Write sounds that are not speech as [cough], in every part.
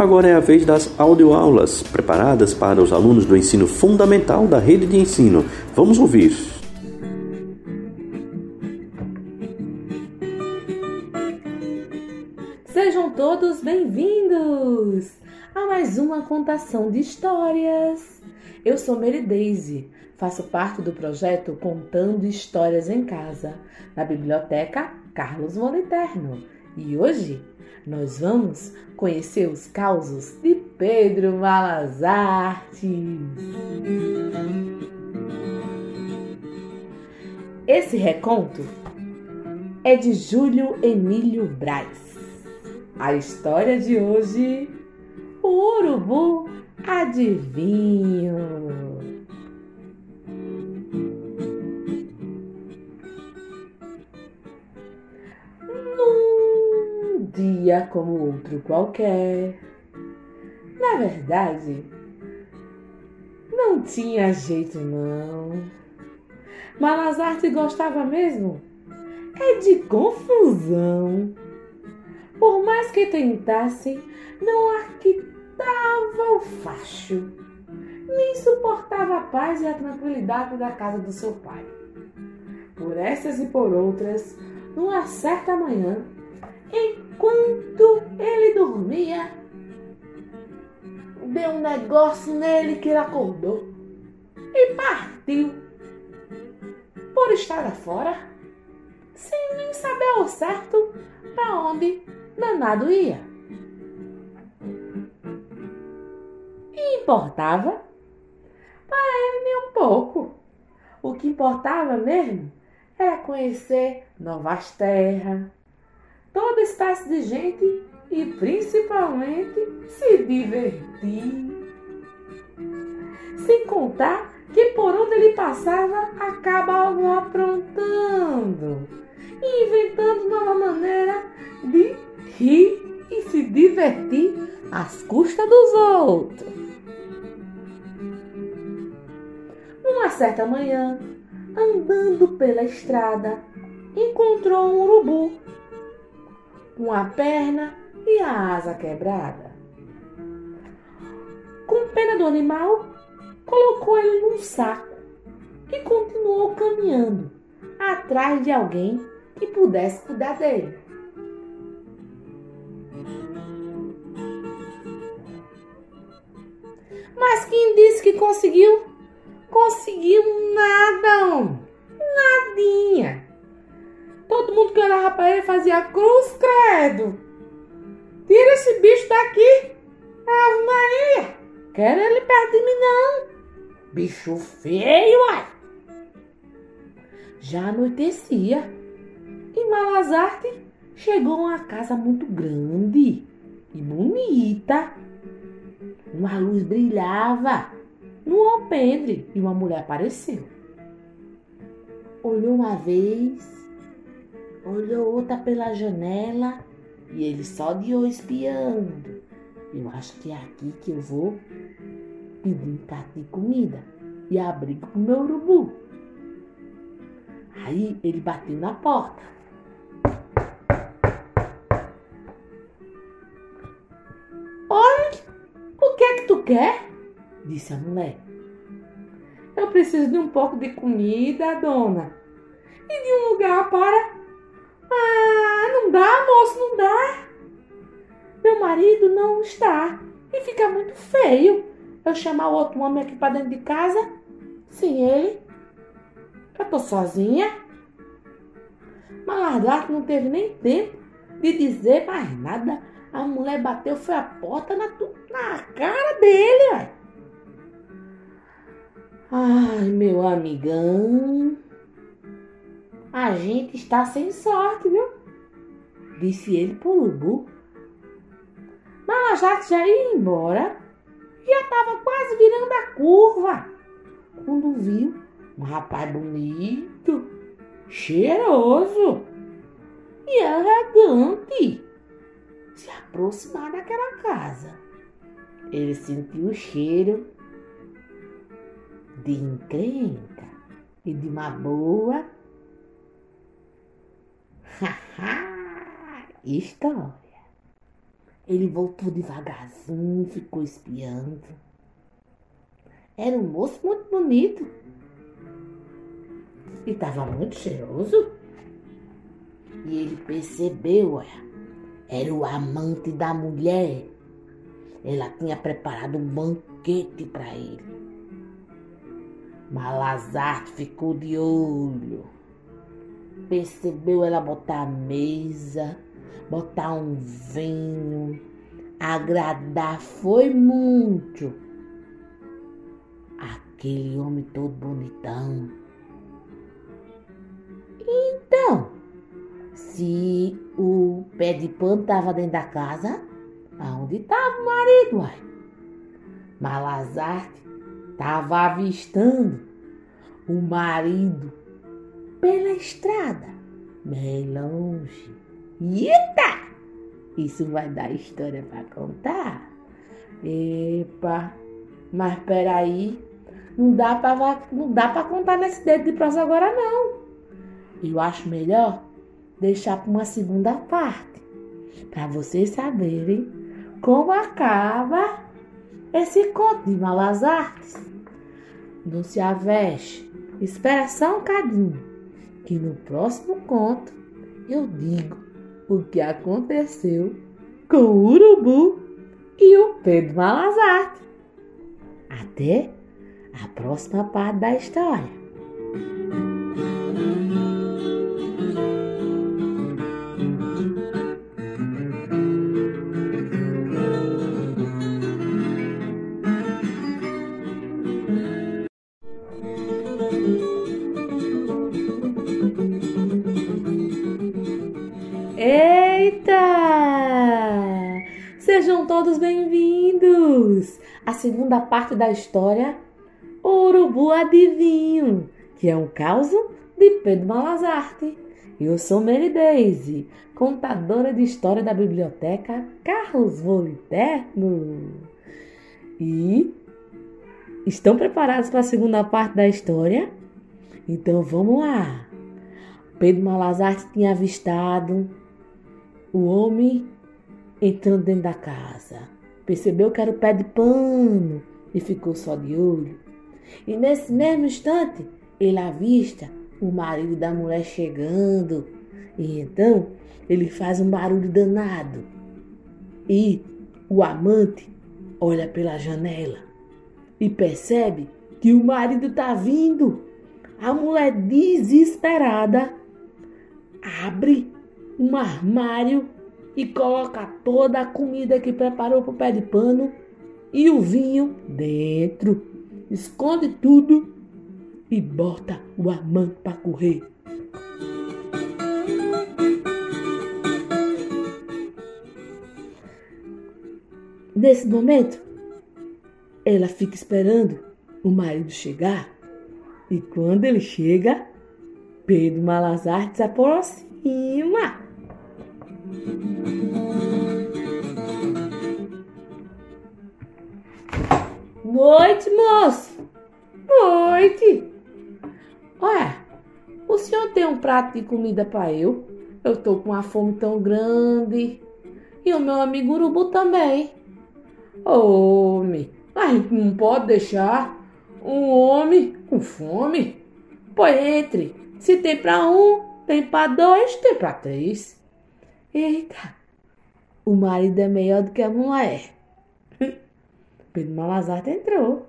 Agora é a vez das audioaulas, preparadas para os alunos do ensino fundamental da rede de ensino. Vamos ouvir. Sejam todos bem-vindos a mais uma contação de histórias. Eu sou Mary Daisy, faço parte do projeto Contando Histórias em Casa, na Biblioteca Carlos Moliterno. E hoje nós vamos conhecer os causos de Pedro Malas Artes. Esse reconto é de Júlio Emílio Braz. A história de hoje, o urubu adivinho. Dia como outro qualquer. Na verdade, não tinha jeito não. Malazarte gostava mesmo é de confusão. Por mais que tentasse, não arquitava o facho, nem suportava a paz e a tranquilidade da casa do seu pai. Por essas e por outras, numa certa manhã, Enquanto ele dormia, deu um negócio nele que ele acordou e partiu por estar fora, sem nem saber ao certo para onde danado ia. E importava? Para ele nem um pouco. O que importava mesmo era conhecer novas terras, toda espécie de gente e principalmente se divertir. Sem contar que por onde ele passava acabavam aprontando e inventando nova maneira de rir e se divertir às custas dos outros. Uma certa manhã, andando pela estrada, encontrou um urubu com a perna e a asa quebrada. Com pena do animal, colocou ele num saco e continuou caminhando atrás de alguém que pudesse cuidar dele. Mas quem disse que conseguiu? Conseguiu nada, nadinha. Todo mundo que olhava para ele fazia cruz, credo. Tira esse bicho daqui. Ave Maria. Quero ele perto de mim, não. Bicho feio, ai. Já anoitecia. E Malazarte chegou a uma casa muito grande e bonita. Uma luz brilhava no alpendre e uma mulher apareceu. Olhou uma vez, olhou outra pela janela e ele só de olho espiando. Eu acho que é aqui que eu vou pedir um prato de comida e abrigo pro meu urubu. Aí ele bateu na porta. Olha, o que é que tu quer? Disse a mulher. Eu preciso de um pouco de comida, dona, e de um lugar para ah, não dá, moço, não dá. Meu marido não está e fica muito feio eu chamar o outro homem aqui para dentro de casa sem ele. Eu tô sozinha. Malardato não teve nem tempo de dizer mais nada. A mulher bateu, foi a porta na, na cara dele. Ai, meu amigão. A gente está sem sorte, viu? Disse ele pro urubu. Malajate já ia embora. Já estava quase virando a curva. Quando viu um rapaz bonito, cheiroso e elegante se aproximar daquela casa. Ele sentiu o cheiro de encrenca e de uma boa [laughs] História. Ele voltou devagarzinho, ficou espiando. Era um moço muito bonito. E estava muito cheiroso. E ele percebeu, era o amante da mulher. Ela tinha preparado um banquete para ele. Malazarte ficou de olho. Percebeu ela botar a mesa, botar um vinho. Agradar foi muito. Aquele homem todo bonitão. Então, se o pé de pano estava dentro da casa, aonde estava o marido, uai? Malazarte estava avistando o marido pela estrada, bem longe. Eita! Isso vai dar história para contar? Epa! Mas peraí, não dá para não dá para contar nesse dedo de prosa agora não. Eu acho melhor deixar para uma segunda parte, para vocês saberem como acaba esse conto de malas artes. Não se aveste, espera só um cadinho, que no próximo conto eu digo o que aconteceu com o urubu e o Pedro Malazarte. Até a próxima parte da história. Todos bem-vindos à segunda parte da história Urubu Adivinho, que é um caos de Pedro Malazarte. Eu sou Mary Daisy, contadora de história da biblioteca Carlos Voliterno. E estão preparados para a segunda parte da história? Então vamos lá. Pedro Malazarte tinha avistado o homem entrando dentro da casa. Percebeu que era o pé de pano e ficou só de olho. E nesse mesmo instante, ele avista o marido da mulher chegando. E então ele faz um barulho danado. E o amante olha pela janela e percebe que o marido está vindo. A mulher desesperada abre um armário e coloca toda a comida que preparou para o pé de pano e o vinho dentro. Esconde tudo e bota o amante para correr. Nesse momento, ela fica esperando o marido chegar e quando ele chega, Pedro Malazar se aproxima. Noite, moço. Noite. Olha, o senhor tem um prato de comida para eu? Eu tô com uma fome tão grande. E o meu amigo urubu também. Homem, mas não pode deixar um homem com fome. Pois entre. Se tem para um, tem para dois, tem para três. Eita, o marido é melhor do que a mulher. [laughs] Pedro Malazarte entrou.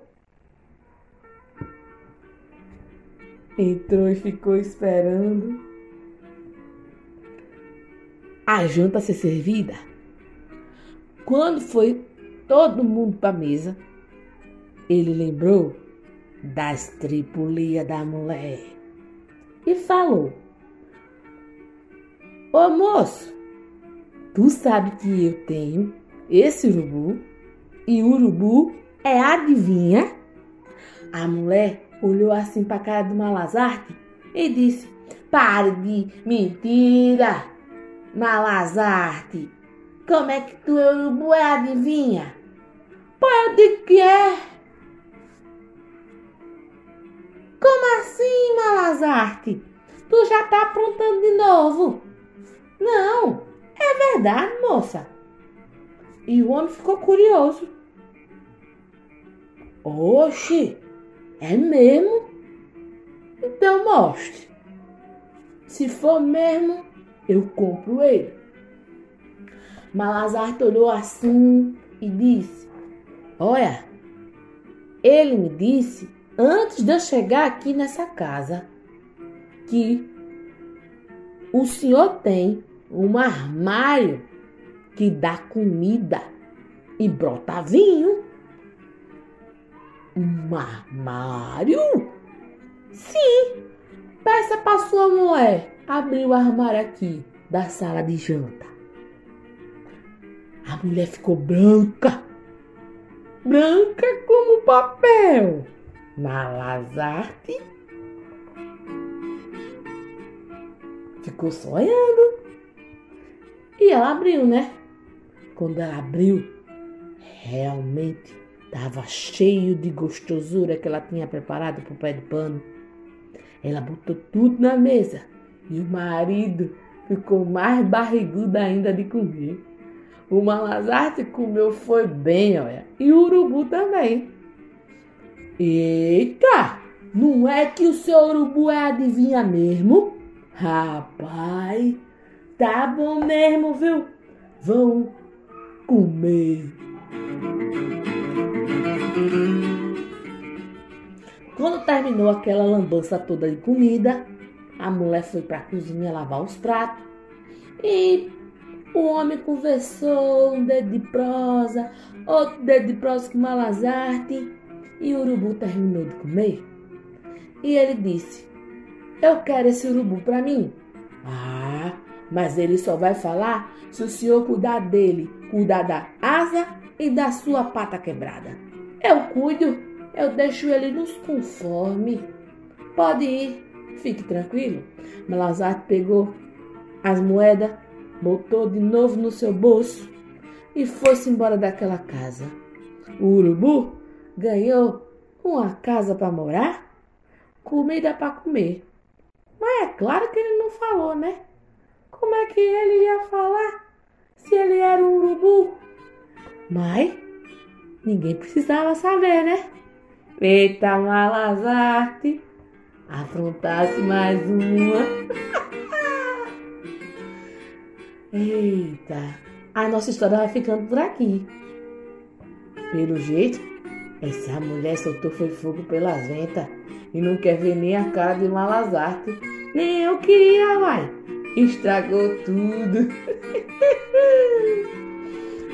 Entrou e ficou esperando a janta ser servida. Quando foi todo mundo para a mesa, ele lembrou das tripulias da mulher e falou: Ô moço, Tu sabe que eu tenho esse urubu e o urubu é adivinha? A mulher olhou assim para a cara do Malazarte e disse: Pare de mentira, Malazarte. Como é que tu urubu é adivinha? Digo que é. Como assim, Malazarte? Tu já tá aprontando de novo? Não, é verdade, moça. E o homem ficou curioso. Oxe, é mesmo? Então mostre. Se for mesmo, eu compro ele. Malazarte olhou assim e disse: Olha, ele me disse antes de eu chegar aqui nessa casa que o senhor tem um armário que dá comida e brota vinho. Um armário? Sim. Peça para sua mulher abrir o armário aqui da sala de janta. A mulher ficou branca. Branca como papel. Malazarte ficou sonhando. E ela abriu, né? Quando ela abriu, realmente estava cheio de gostosura que ela tinha preparado para o pé de pano. Ela botou tudo na mesa e o marido ficou mais barrigudo ainda de comer. O Malazarte comeu foi bem, olha, e o urubu também. Eita! Não é que o seu urubu é adivinha mesmo? Rapaz, tá bom mesmo, viu? Vão comer. Quando terminou aquela lambança toda de comida, a mulher foi para a cozinha lavar os pratos e o homem conversou um dedo de prosa, outro dedo de prosa com Malazarte e o urubu terminou de comer. E ele disse: Eu quero esse urubu para mim. Ah, mas ele só vai falar se o senhor cuidar dele, cuidar da asa e da sua pata quebrada. Eu cuido, eu deixo ele nos conforme. Pode ir, fique tranquilo. Malazarte pegou as moedas, botou de novo no seu bolso e foi-se embora daquela casa. O urubu ganhou uma casa para morar, comida para comer. Mas é claro que ele não falou, né? Como é que ele ia falar se ele era um urubu? Mas ninguém precisava saber, né? Eita, Malazarte, afrontasse mais uma. [laughs] Eita, a nossa história vai ficando por aqui. Pelo jeito, essa mulher soltou foi fogo pelas ventas e não quer ver nem a cara de Malazarte. Nem eu queria, vai. Estragou tudo. [laughs]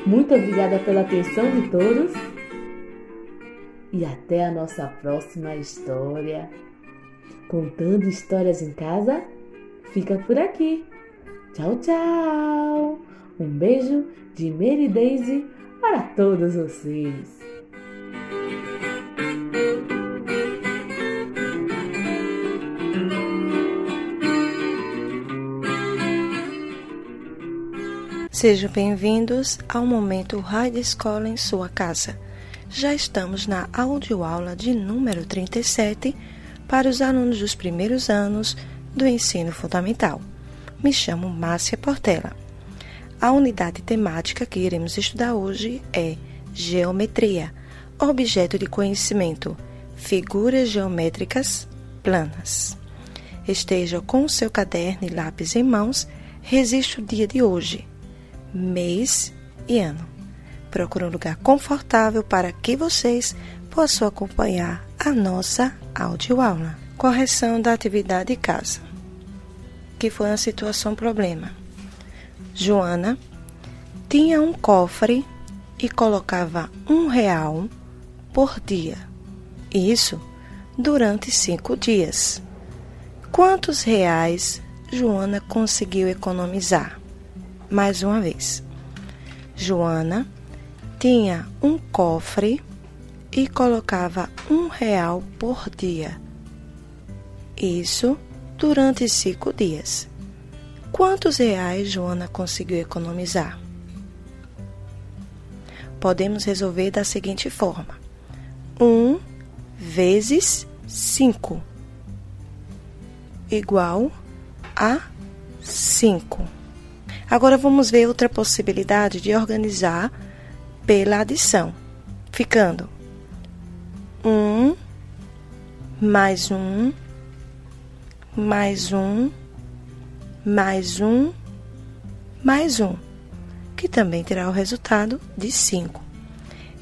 Muito obrigada pela atenção de todos. E até a nossa próxima história. Contando histórias em casa, fica por aqui. Tchau, tchau! Um beijo de Mary Daisy para todos vocês. Sejam bem-vindos ao momento Rádio Escola em sua casa. Já estamos na audioaula de número 37 para os alunos dos primeiros anos do ensino fundamental. Me chamo Márcia Portela. A unidade temática que iremos estudar hoje é Geometria, objeto de conhecimento, figuras geométricas planas. Esteja com seu caderno e lápis em mãos, resiste o dia de hoje, mês e ano. Procure um lugar confortável para que vocês possam acompanhar a nossa audioaula. Correção da atividade de casa, que foi uma situação problema. Joana tinha um cofre e colocava um real por dia. Isso durante cinco dias. Quantos reais Joana conseguiu economizar? Mais uma vez. Joana tinha um cofre e colocava um real por dia. Isso durante cinco dias. Quantos reais Joana conseguiu economizar? Podemos resolver da seguinte forma: 1 um vezes 5 igual a 5. Agora vamos ver outra possibilidade de organizar pela adição, ficando um mais um mais um mais um mais um, que também terá o resultado de 5.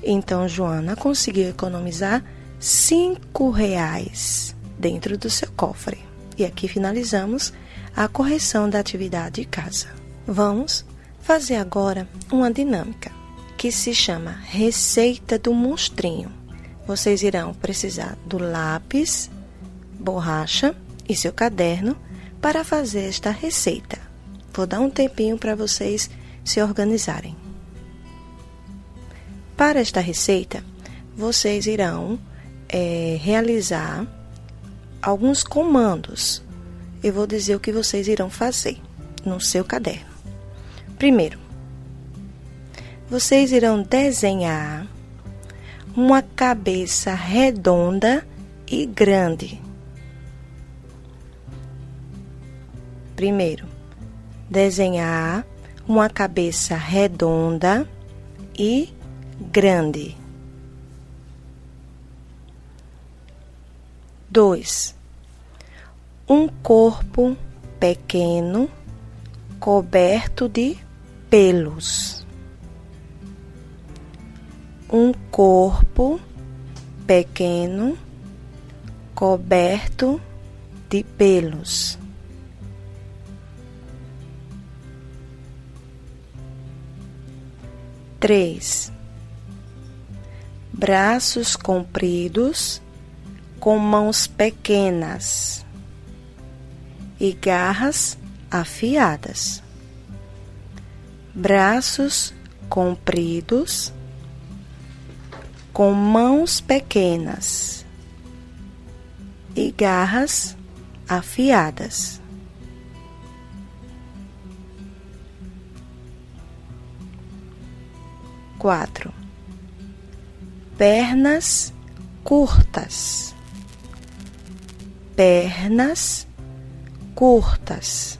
Então, Joana conseguiu economizar cinco reais dentro do seu cofre. E aqui finalizamos a correção da atividade de casa. Vamos fazer agora uma dinâmica que se chama Receita do Monstrinho. Vocês irão precisar do lápis, borracha e seu caderno para fazer esta receita. Vou dar um tempinho para vocês se organizarem. Para esta receita, vocês irão é, realizar alguns comandos. Eu vou dizer o que vocês irão fazer no seu caderno. Primeiro, vocês irão desenhar uma cabeça redonda e grande. Primeiro, desenhar uma cabeça redonda e grande. 2. Um corpo pequeno coberto de pelos. Um corpo pequeno coberto de pelos. Três braços compridos com mãos pequenas e garras afiadas. Braços compridos com mãos pequenas e garras afiadas. Quatro pernas curtas, pernas curtas.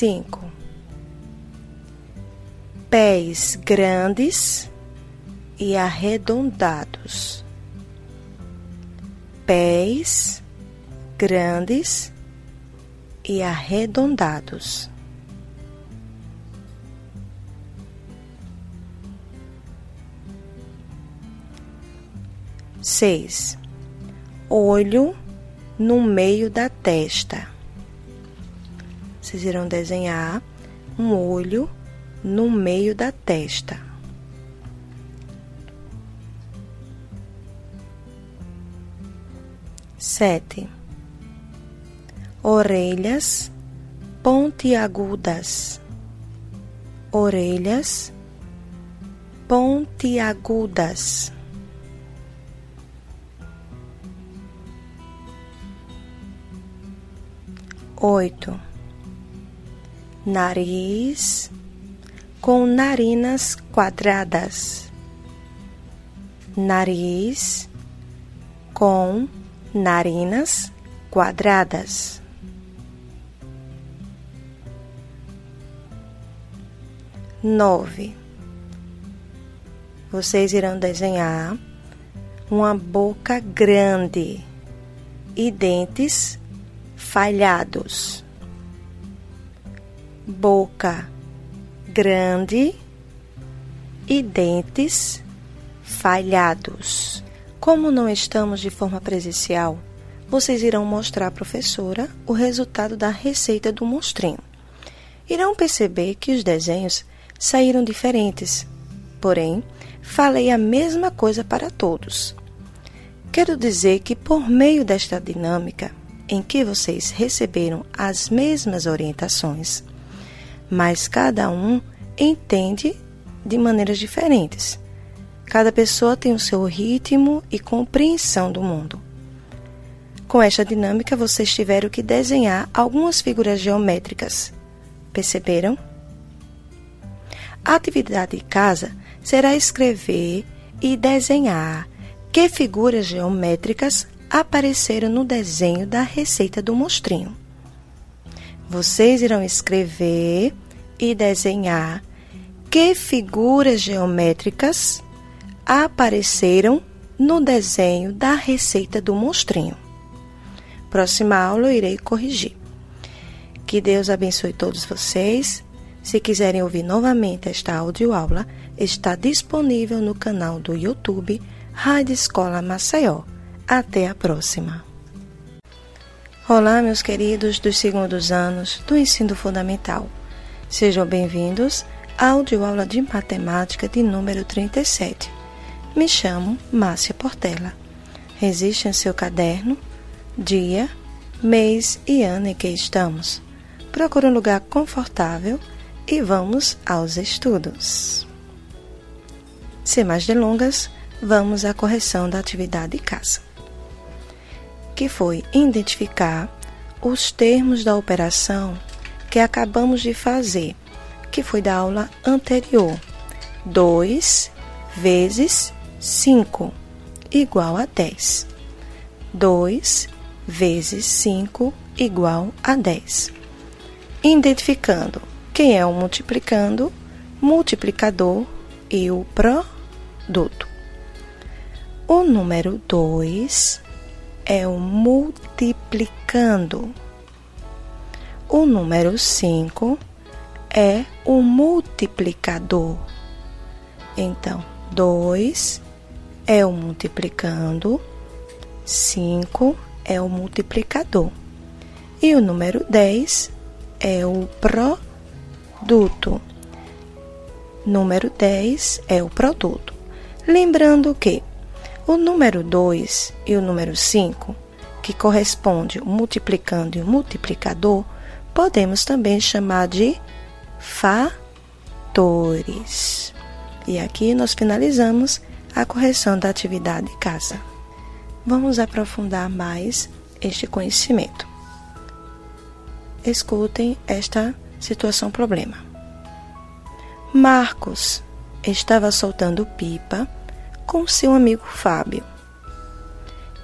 Cinco, pés grandes e arredondados, pés grandes e arredondados. Seis, olho no meio da testa. Vocês irão desenhar um olho no meio da testa. Sete, orelhas pontiagudas, orelhas pontiagudas. oito. Nariz com narinas quadradas. Nariz com narinas quadradas. Nove. Vocês irão desenhar uma boca grande e dentes falhados. Boca grande e dentes falhados. Como não estamos de forma presencial, vocês irão mostrar à professora o resultado da receita do monstrinho. Irão perceber que os desenhos saíram diferentes, porém, falei a mesma coisa para todos. Quero dizer que, por meio desta dinâmica, em que vocês receberam as mesmas orientações, mas cada um entende de maneiras diferentes. Cada pessoa tem o seu ritmo e compreensão do mundo. Com esta dinâmica, vocês tiveram que desenhar algumas figuras geométricas. Perceberam? A atividade de casa será escrever e desenhar que figuras geométricas apareceram no desenho da receita do monstrinho. Vocês irão escrever e desenhar que figuras geométricas apareceram no desenho da receita do monstrinho. Próxima aula eu irei corrigir. Que Deus abençoe todos vocês. Se quiserem ouvir novamente esta audioaula, está disponível no canal do YouTube Rádio Escola Maceió. Até a próxima. Olá, meus queridos dos segundos anos do ensino fundamental. Sejam bem-vindos à audioaula de matemática de número 37. Me chamo Márcia Portela. Resiste em seu caderno, dia, mês e ano em que estamos. Procure um lugar confortável e vamos aos estudos. Sem mais delongas, vamos à correção da atividade de casa que foi identificar os termos da operação que acabamos de fazer, que foi da aula anterior. 2 vezes 5 igual a 10. 2 vezes 5 igual a 10. Identificando quem é o multiplicando, multiplicador e o produto. O número 2 é o multiplicando. O número 5 é o multiplicador. Então, 2 é o multiplicando, 5 é o multiplicador. E o número 10 é o produto. Número 10 é o produto. Lembrando que o número 2 e o número 5, que corresponde o multiplicando e o multiplicador, podemos também chamar de fatores. E aqui nós finalizamos a correção da atividade de casa. Vamos aprofundar mais este conhecimento. Escutem esta situação problema. Marcos estava soltando pipa com seu amigo Fábio.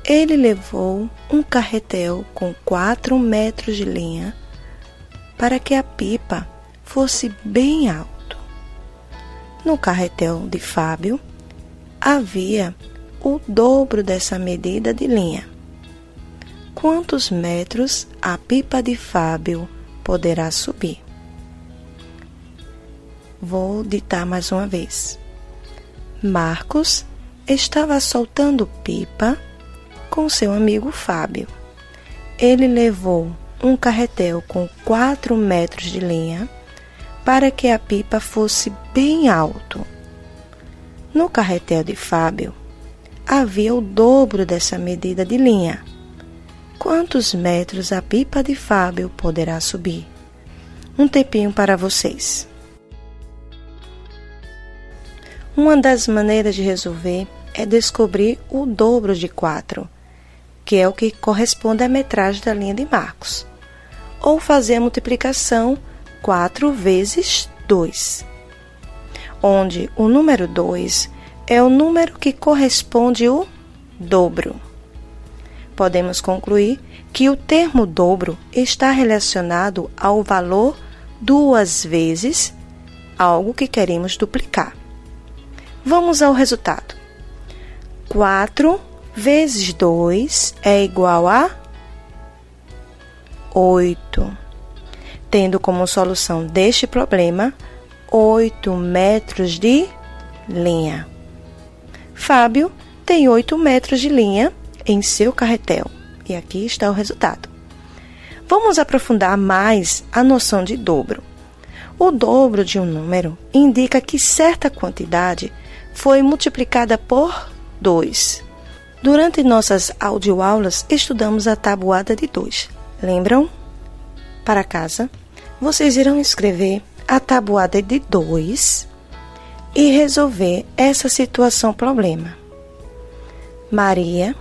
Ele levou um carretel com quatro metros de linha para que a pipa fosse bem alto. No carretel de Fábio havia o dobro dessa medida de linha. Quantos metros a pipa de Fábio poderá subir? Vou ditar mais uma vez. Marcos estava soltando pipa com seu amigo Fábio. Ele levou um carretel com 4 metros de linha para que a pipa fosse bem alto. No carretel de Fábio havia o dobro dessa medida de linha. Quantos metros a pipa de Fábio poderá subir? Um tempinho para vocês. Uma das maneiras de resolver é descobrir o dobro de 4, que é o que corresponde à metragem da linha de Marcos, ou fazer a multiplicação 4 vezes 2, onde o número 2 é o número que corresponde ao dobro. Podemos concluir que o termo dobro está relacionado ao valor duas vezes algo que queremos duplicar. Vamos ao resultado. 4 vezes 2 é igual a 8. Tendo como solução deste problema 8 metros de linha. Fábio tem 8 metros de linha em seu carretel. E aqui está o resultado. Vamos aprofundar mais a noção de dobro. O dobro de um número indica que certa quantidade foi multiplicada por 2. Durante nossas audioaulas, estudamos a tabuada de 2. Lembram? Para casa, vocês irão escrever a tabuada de 2 e resolver essa situação problema. Maria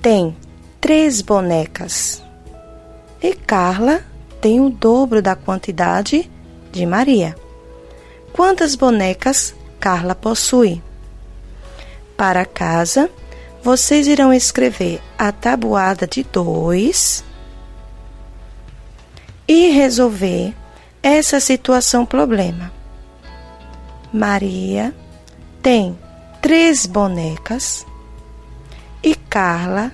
tem três bonecas e Carla tem o dobro da quantidade de Maria. Quantas bonecas Carla possui. Para casa, vocês irão escrever a tabuada de 2 e resolver essa situação problema. Maria tem três bonecas e Carla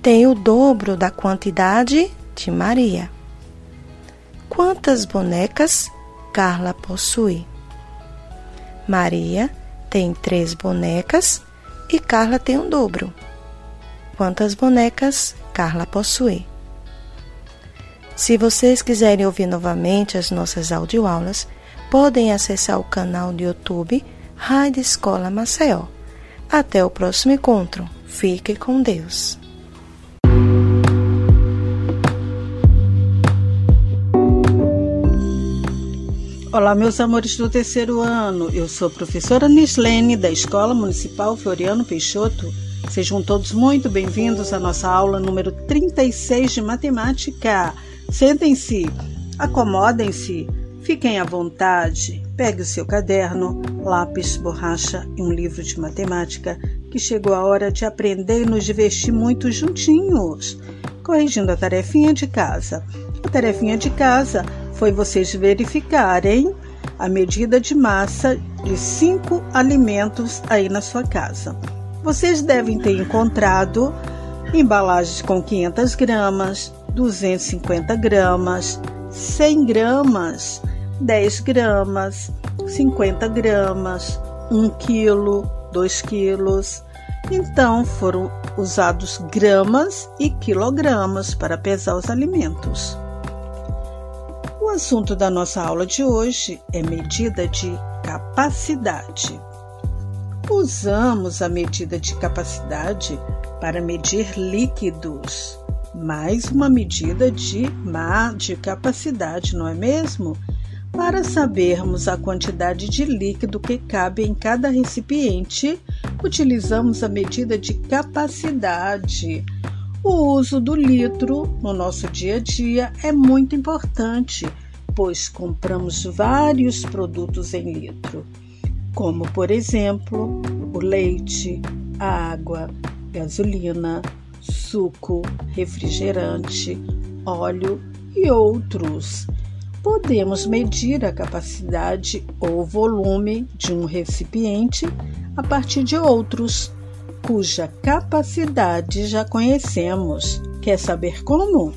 tem o dobro da quantidade de Maria. Quantas bonecas Carla possui? Maria tem três bonecas e Carla tem o dobro. Quantas bonecas Carla possui? Se vocês quiserem ouvir novamente as nossas audioaulas, podem acessar o canal do YouTube Rádio Escola Maceió. Até o próximo encontro. Fique com Deus. Olá, meus amores do terceiro ano. Eu sou a professora Nislene, da Escola Municipal Floriano Peixoto. Sejam todos muito bem-vindos à nossa aula número 36 de matemática. Sentem-se, acomodem-se, fiquem à vontade. Pegue o seu caderno, lápis, borracha e um livro de matemática, que chegou a hora de aprender e nos divertir muito juntinhos. Corrigindo a tarefinha de casa. A tarefinha de casa foi vocês verificarem a medida de massa de cinco alimentos aí na sua casa. Vocês devem ter encontrado embalagens com 500 gramas, 250 gramas, 100 gramas, 10 gramas, 50 gramas, 1 quilo, 2 quilos. Então foram usados gramas e quilogramas para pesar os alimentos assunto da nossa aula de hoje é medida de capacidade. Usamos a medida de capacidade para medir líquidos, mais uma medida de má de capacidade, não é mesmo? Para sabermos a quantidade de líquido que cabe em cada recipiente, utilizamos a medida de capacidade. O uso do litro no nosso dia a dia é muito importante pois compramos vários produtos em litro, como por exemplo o leite, a água, gasolina, suco, refrigerante, óleo e outros. Podemos medir a capacidade ou volume de um recipiente a partir de outros, cuja capacidade já conhecemos. Quer saber como?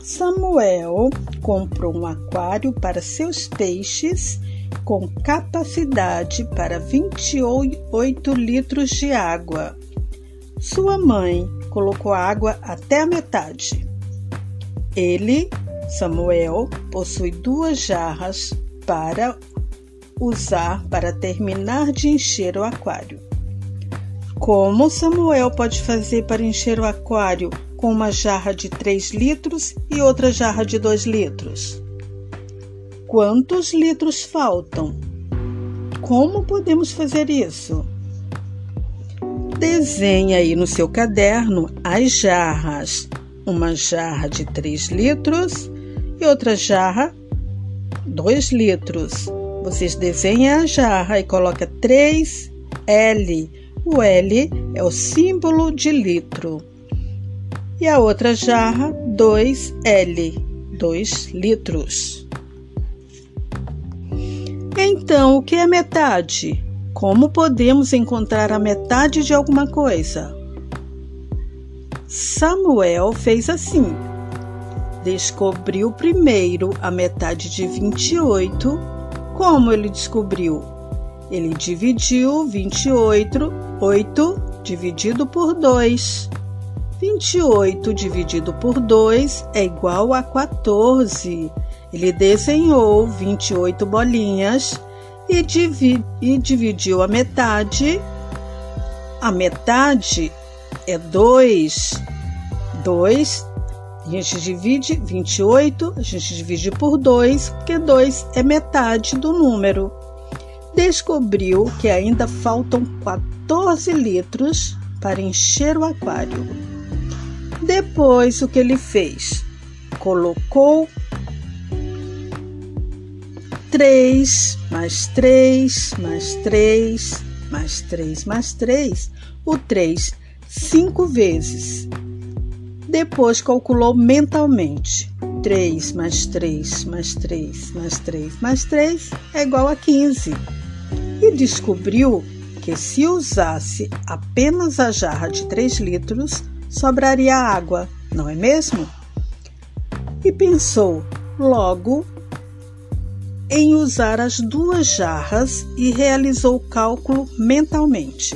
Samuel comprou um aquário para seus peixes com capacidade para 28 litros de água. Sua mãe colocou água até a metade. Ele, Samuel, possui duas jarras para usar para terminar de encher o aquário. Como Samuel pode fazer para encher o aquário com uma jarra de 3 litros e outra jarra de 2 litros. Quantos litros faltam? Como podemos fazer isso? Desenhe aí no seu caderno as jarras. Uma jarra de 3 litros e outra jarra 2 litros. Vocês desenham a jarra e coloca 3L. O L é o símbolo de litro e a outra jarra 2L, 2 litros. Então, o que é metade? Como podemos encontrar a metade de alguma coisa? Samuel fez assim. Descobriu primeiro a metade de 28. Como ele descobriu? Ele dividiu 28, 8 dividido por 2. 28 dividido por 2 é igual a 14. Ele desenhou 28 bolinhas e, divi e dividiu a metade. A metade é 2. 2, a gente divide 28, a gente divide por 2, porque 2 é metade do número. Descobriu que ainda faltam 14 litros para encher o aquário. Depois, o que ele fez? Colocou três mais três mais três mais três mais três, o três cinco vezes. Depois calculou mentalmente. 3 mais 3 mais 3 mais 3 mais 3 é igual a 15. E descobriu que se usasse apenas a jarra de 3 litros, sobraria água, não é mesmo? E pensou logo em usar as duas jarras e realizou o cálculo mentalmente.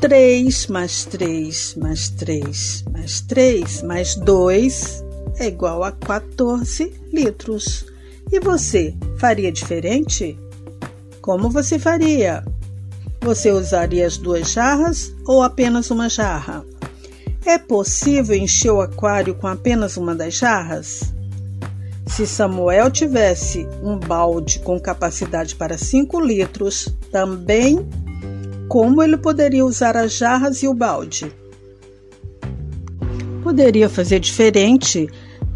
3 mais 3 mais 3 mais 3 mais 2 é igual a 14 litros. E você faria diferente? Como você faria? Você usaria as duas jarras ou apenas uma jarra? É possível encher o aquário com apenas uma das jarras? Se Samuel tivesse um balde com capacidade para 5 litros, também como ele poderia usar as jarras e o balde? Poderia fazer diferente: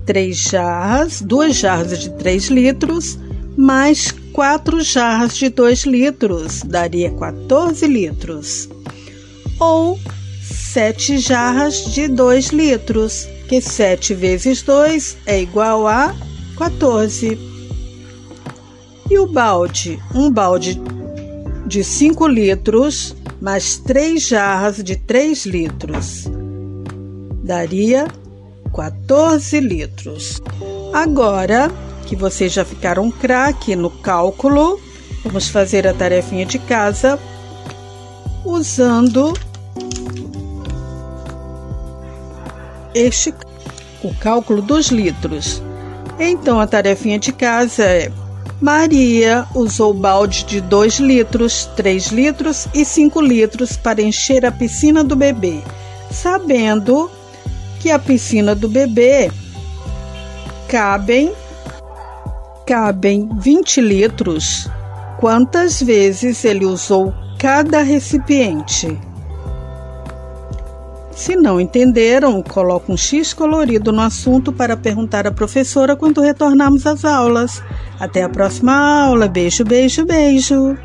três jarras, duas jarras de 3 litros, mais quatro jarras de 2 litros, daria 14 litros. Ou sete jarras de 2 litros, que 7 vezes 2 é igual a 14. E o balde? Um balde de 5 litros mais 3 jarras de 3 litros. Daria 14 litros. Agora que vocês já ficaram craque no cálculo, vamos fazer a tarefinha de casa usando este o cálculo dos litros. Então a tarefinha de casa é Maria usou balde de 2 litros, 3 litros e 5 litros para encher a piscina do bebê, sabendo que a piscina do bebê cabem cabem 20 litros. Quantas vezes ele usou cada recipiente? Se não entenderam, coloque um X colorido no assunto para perguntar à professora quando retornarmos às aulas. Até a próxima aula. Beijo, beijo, beijo.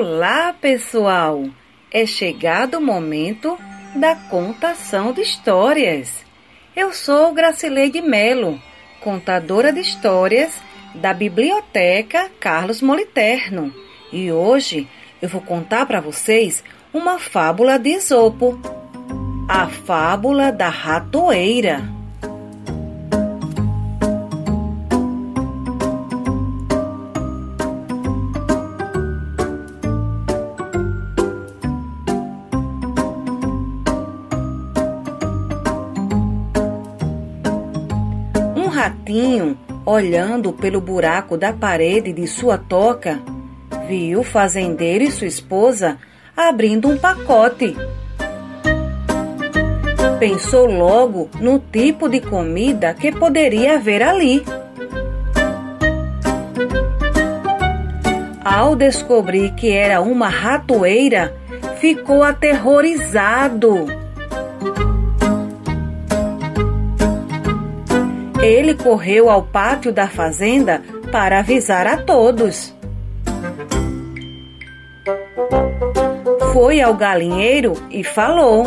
Olá, pessoal! É chegado o momento da contação de histórias. Eu sou Gracileide Melo, contadora de histórias da Biblioteca Carlos Moliterno. E hoje eu vou contar para vocês uma fábula de Esopo, a fábula da ratoeira. Ratinho olhando pelo buraco da parede de sua toca, viu o fazendeiro e sua esposa abrindo um pacote. Pensou logo no tipo de comida que poderia haver ali. Ao descobrir que era uma ratoeira, ficou aterrorizado. Ele correu ao pátio da fazenda para avisar a todos. Foi ao galinheiro e falou: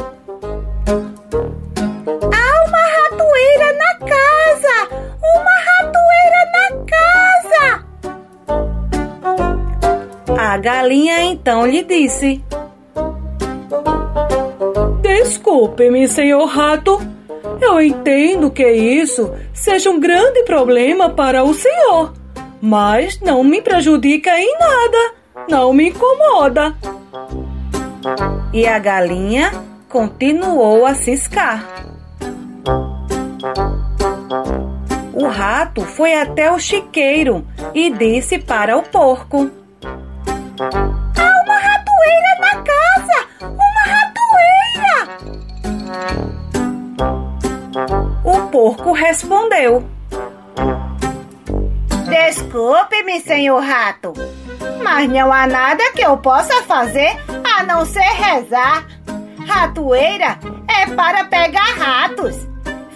Há uma ratoeira na casa! Uma ratoeira na casa! A galinha então lhe disse: Desculpe-me, senhor rato. Eu entendo que isso seja um grande problema para o senhor, mas não me prejudica em nada, não me incomoda. E a galinha continuou a ciscar. O rato foi até o chiqueiro e disse para o porco: porco respondeu: Desculpe-me, senhor rato, mas não há nada que eu possa fazer a não ser rezar. Ratoeira é para pegar ratos.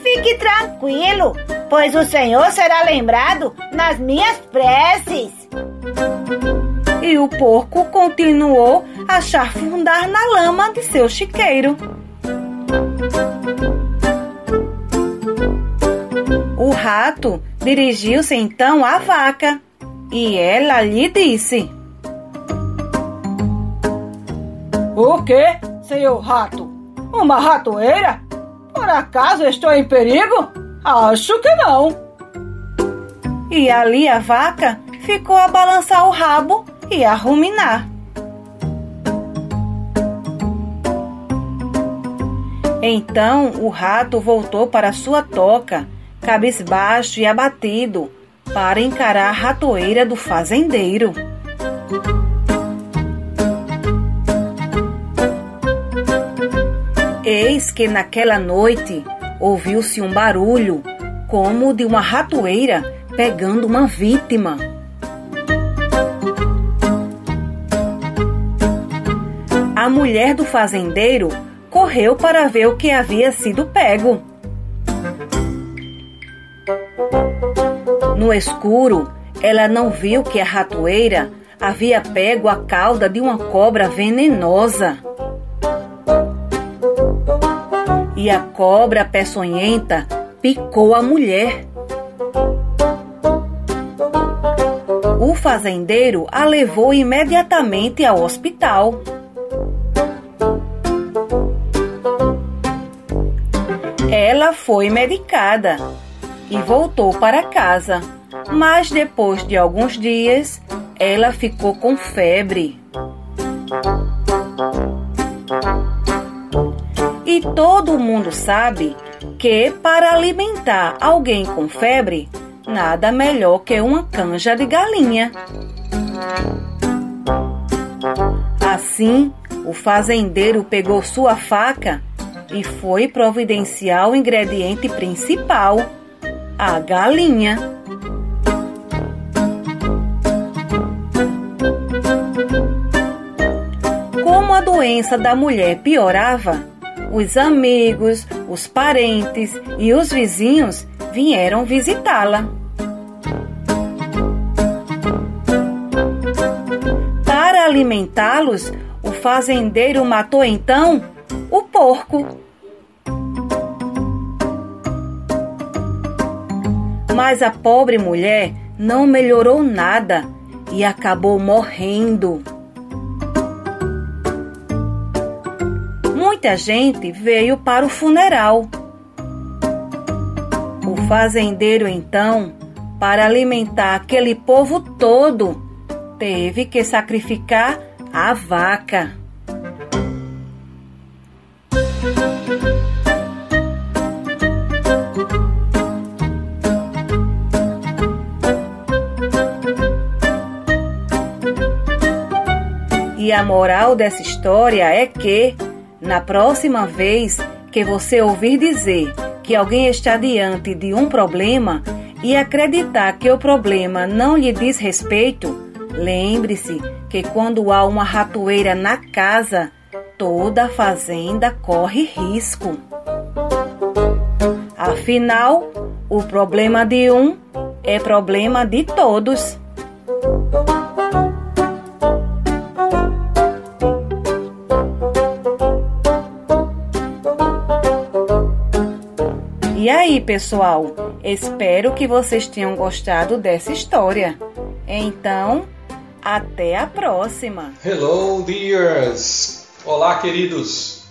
Fique tranquilo, pois o Senhor será lembrado nas minhas preces. e o porco continuou a chafurdar na lama de seu chiqueiro. O rato dirigiu-se então à vaca e ela lhe disse: O que, senhor rato? Uma ratoeira? Por acaso estou em perigo? Acho que não. E ali a vaca ficou a balançar o rabo e a ruminar. Então o rato voltou para sua toca, cabisbaixo e abatido, para encarar a ratoeira do fazendeiro. Eis que naquela noite ouviu-se um barulho, como de uma ratoeira pegando uma vítima. A mulher do fazendeiro correu para ver o que havia sido pego. No escuro, ela não viu que a ratoeira havia pego a cauda de uma cobra venenosa. E a cobra peçonhenta picou a mulher. O fazendeiro a levou imediatamente ao hospital. Ela foi medicada e voltou para casa, mas depois de alguns dias ela ficou com febre. E todo mundo sabe que para alimentar alguém com febre, nada melhor que uma canja de galinha. Assim, o fazendeiro pegou sua faca e foi providenciar o ingrediente principal, a galinha. Doença da mulher piorava, os amigos, os parentes e os vizinhos vieram visitá-la. Para alimentá-los, o fazendeiro matou então o porco. Mas a pobre mulher não melhorou nada e acabou morrendo. Muita gente veio para o funeral. O fazendeiro, então, para alimentar aquele povo todo, teve que sacrificar a vaca. E a moral dessa história é que, na próxima vez que você ouvir dizer que alguém está diante de um problema e acreditar que o problema não lhe diz respeito, lembre-se que quando há uma ratoeira na casa, toda a fazenda corre risco. Afinal, o problema de um é problema de todos. Aí, pessoal? Espero que vocês tenham gostado dessa história. Então, até a próxima. Hello, dears. Olá, queridos.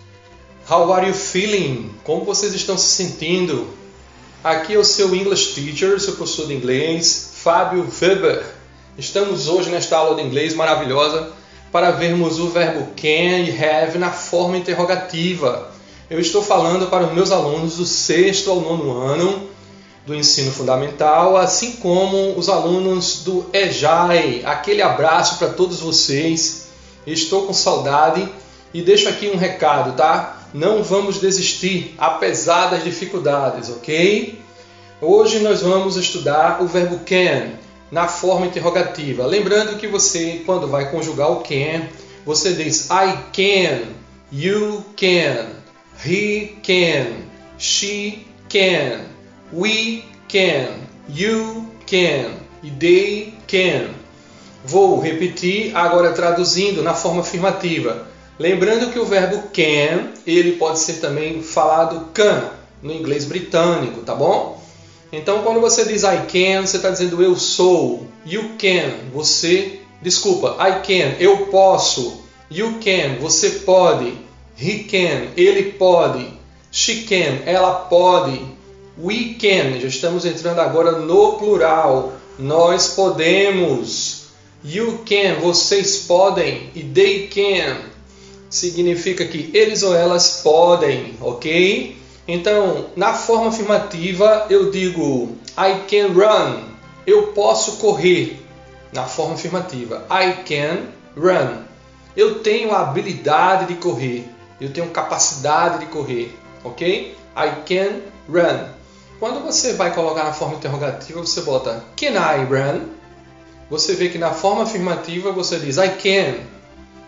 How are you feeling? Como vocês estão se sentindo? Aqui é o seu English teacher, seu professor de inglês, Fábio Weber. Estamos hoje nesta aula de inglês maravilhosa para vermos o verbo can e have na forma interrogativa. Eu estou falando para os meus alunos do sexto ao nono ano do ensino fundamental, assim como os alunos do EJAI. Aquele abraço para todos vocês. Estou com saudade e deixo aqui um recado, tá? Não vamos desistir apesar das dificuldades, ok? Hoje nós vamos estudar o verbo can na forma interrogativa. Lembrando que você, quando vai conjugar o can, você diz I can, you can, He can, she can, we can, you can e they can. Vou repetir agora traduzindo na forma afirmativa. Lembrando que o verbo can, ele pode ser também falado can no inglês britânico, tá bom? Então quando você diz I can, você está dizendo eu sou. You can, você, desculpa, I can, eu posso. You can, você pode. He can, ele pode. She can, ela pode. We can, já estamos entrando agora no plural. Nós podemos. You can, vocês podem. E they can, significa que eles ou elas podem, ok? Então, na forma afirmativa, eu digo I can run. Eu posso correr. Na forma afirmativa, I can run. Eu tenho a habilidade de correr. Eu tenho capacidade de correr, ok? I can run. Quando você vai colocar na forma interrogativa, você bota Can I run? Você vê que na forma afirmativa você diz I can.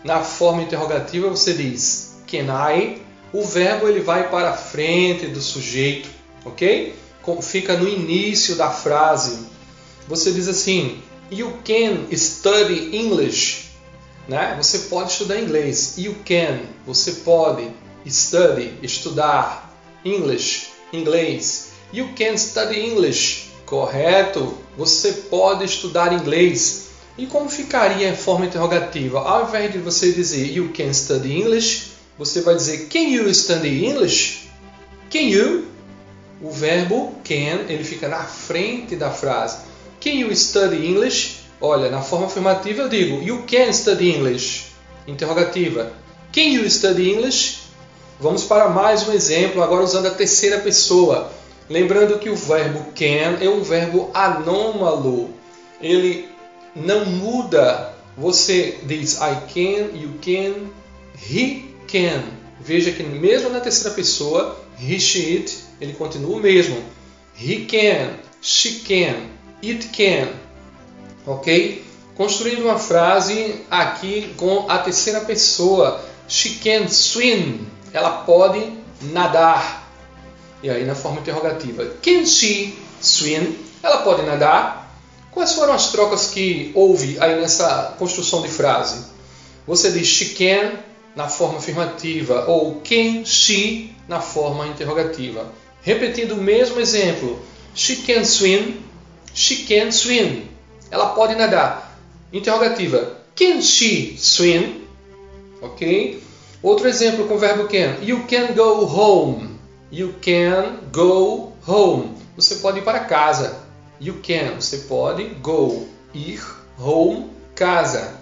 Na forma interrogativa você diz Can I? O verbo ele vai para frente do sujeito, ok? Fica no início da frase. Você diz assim: You can study English. Né? Você pode estudar inglês. You can. Você pode study, estudar English, inglês. You can study English. Correto. Você pode estudar inglês. E como ficaria em forma interrogativa? Ao invés de você dizer You can study English, você vai dizer Can you study English? Can you? O verbo can, ele fica na frente da frase. Can you study English? Olha, na forma afirmativa eu digo You can study English. Interrogativa. Can you study English? Vamos para mais um exemplo, agora usando a terceira pessoa. Lembrando que o verbo can é um verbo anômalo. Ele não muda. Você diz I can, you can, he can. Veja que mesmo na terceira pessoa, he, she, it, ele continua o mesmo. He can, she can, it can. Ok? Construindo uma frase aqui com a terceira pessoa. She can swim. Ela pode nadar. E aí na forma interrogativa. Can she swim? Ela pode nadar? Quais foram as trocas que houve aí nessa construção de frase? Você diz she can na forma afirmativa ou can she na forma interrogativa. Repetindo o mesmo exemplo. She can swim. She can swim. Ela pode nadar. Interrogativa. Can she swim? Ok? Outro exemplo com o verbo can. You can go home. You can go home. Você pode ir para casa. You can. Você pode go. Ir. Home. Casa.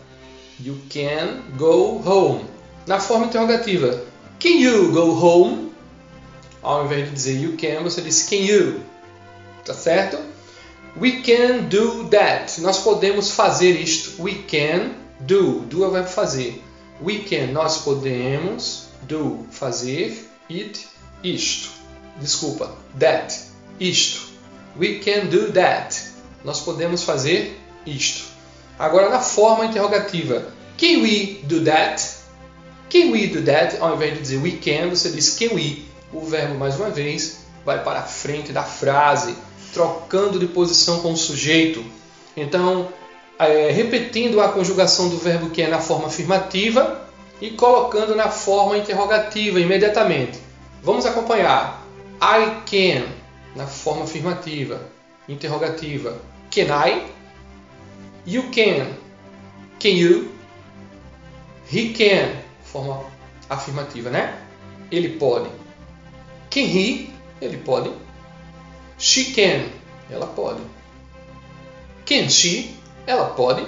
You can go home. Na forma interrogativa. Can you go home? Ao invés de dizer you can, você diz can you. Tá certo? We can do that. Nós podemos fazer isto. We can do. Do é verbo fazer. We can. Nós podemos do. Fazer. It. Isto. Desculpa. That. Isto. We can do that. Nós podemos fazer isto. Agora na forma interrogativa. Can we do that? Can we do that? Ao invés de dizer we can, você diz can we. O verbo mais uma vez vai para a frente da frase trocando de posição com o sujeito. Então, é, repetindo a conjugação do verbo que é na forma afirmativa e colocando na forma interrogativa imediatamente. Vamos acompanhar. I can, na forma afirmativa, interrogativa. Can I? You can. Can you? He can, forma afirmativa, né? Ele pode. Can he? Ele pode. She can. Ela pode. Can she? Ela pode.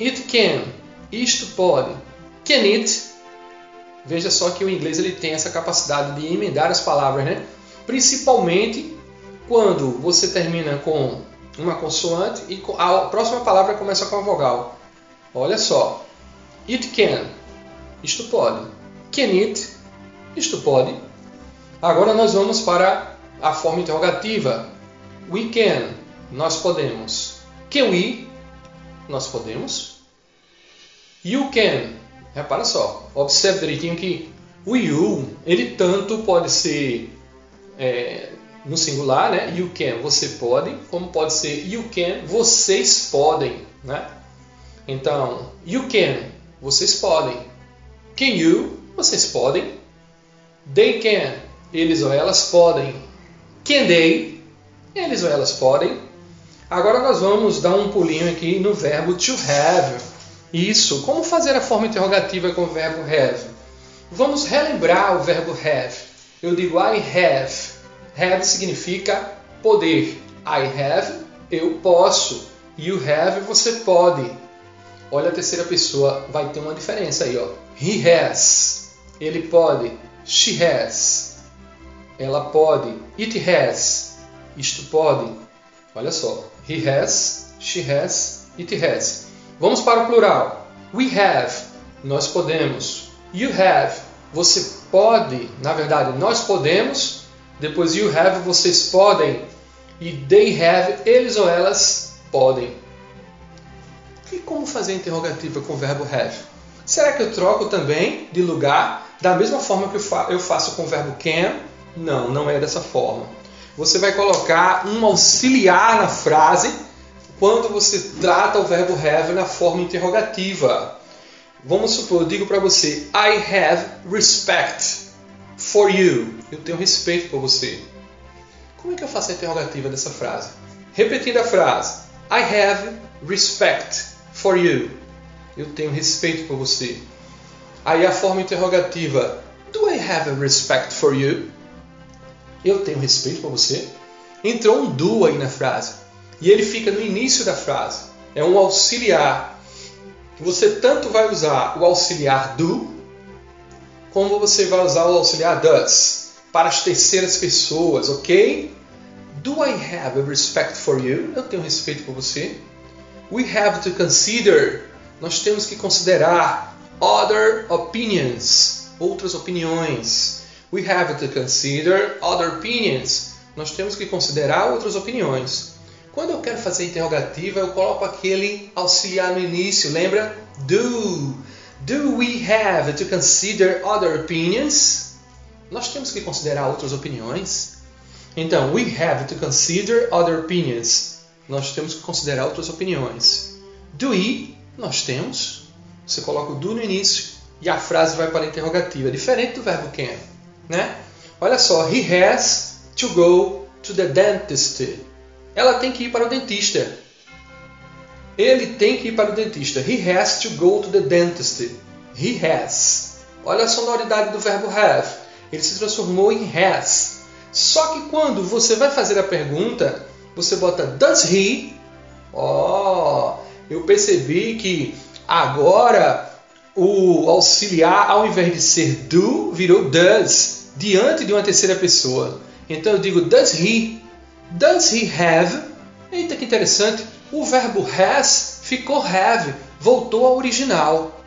It can. Isto pode. Can it? Veja só que o inglês ele tem essa capacidade de emendar as palavras, né? Principalmente quando você termina com uma consoante e a próxima palavra começa com a vogal. Olha só. It can. Isto pode. Can it? Isto pode. Agora nós vamos para a forma interrogativa. We can, nós podemos. Can we? Nós podemos. You can. Repara só, observe direitinho que o you, ele tanto pode ser é, no singular, né? You can, você pode, como pode ser you can, vocês podem, né? Então, you can, vocês podem. Can you, vocês podem. They can, eles ou elas podem. They, eles ou elas podem. Agora nós vamos dar um pulinho aqui no verbo to have. Isso, como fazer a forma interrogativa com o verbo have? Vamos relembrar o verbo have. Eu digo I have. Have significa poder. I have, eu posso. You have, você pode. Olha a terceira pessoa, vai ter uma diferença aí, ó. He has, ele pode. She has, ela pode. It has, isto pode. Olha só. He has, she has, it has. Vamos para o plural. We have, nós podemos. You have, você pode. Na verdade, nós podemos. Depois you have, vocês podem. E they have, eles ou elas podem. E como fazer interrogativa com o verbo have? Será que eu troco também de lugar da mesma forma que eu faço com o verbo can? Não, não é dessa forma. Você vai colocar um auxiliar na frase quando você trata o verbo have na forma interrogativa. Vamos supor, eu digo para você: I have respect for you. Eu tenho respeito por você. Como é que eu faço a interrogativa dessa frase? Repetindo a frase: I have respect for you. Eu tenho respeito por você. Aí a forma interrogativa: Do I have respect for you? Eu tenho respeito por você. Entrou um do aí na frase. E ele fica no início da frase. É um auxiliar. Você tanto vai usar o auxiliar do, como você vai usar o auxiliar does para as terceiras pessoas, ok? Do I have a respect for you? Eu tenho respeito por você. We have to consider. Nós temos que considerar other opinions, outras opiniões. We have to consider other opinions. Nós temos que considerar outras opiniões. Quando eu quero fazer interrogativa, eu coloco aquele auxiliar no início, lembra? Do. Do we have to consider other opinions? Nós temos que considerar outras opiniões. Então, we have to consider other opinions. Nós temos que considerar outras opiniões. Do we? Nós temos. Você coloca o do no início e a frase vai para a interrogativa, diferente do verbo can, né? Olha só, he has to go to the dentist. Ela tem que ir para o dentista. Ele tem que ir para o dentista. He has to go to the dentist. He has. Olha a sonoridade do verbo have. Ele se transformou em has. Só que quando você vai fazer a pergunta, você bota does he? Ó, oh, eu percebi que agora o auxiliar, ao invés de ser do, virou does, diante de uma terceira pessoa. Então eu digo does he? Does he have? Eita que interessante, o verbo has ficou have, voltou ao original.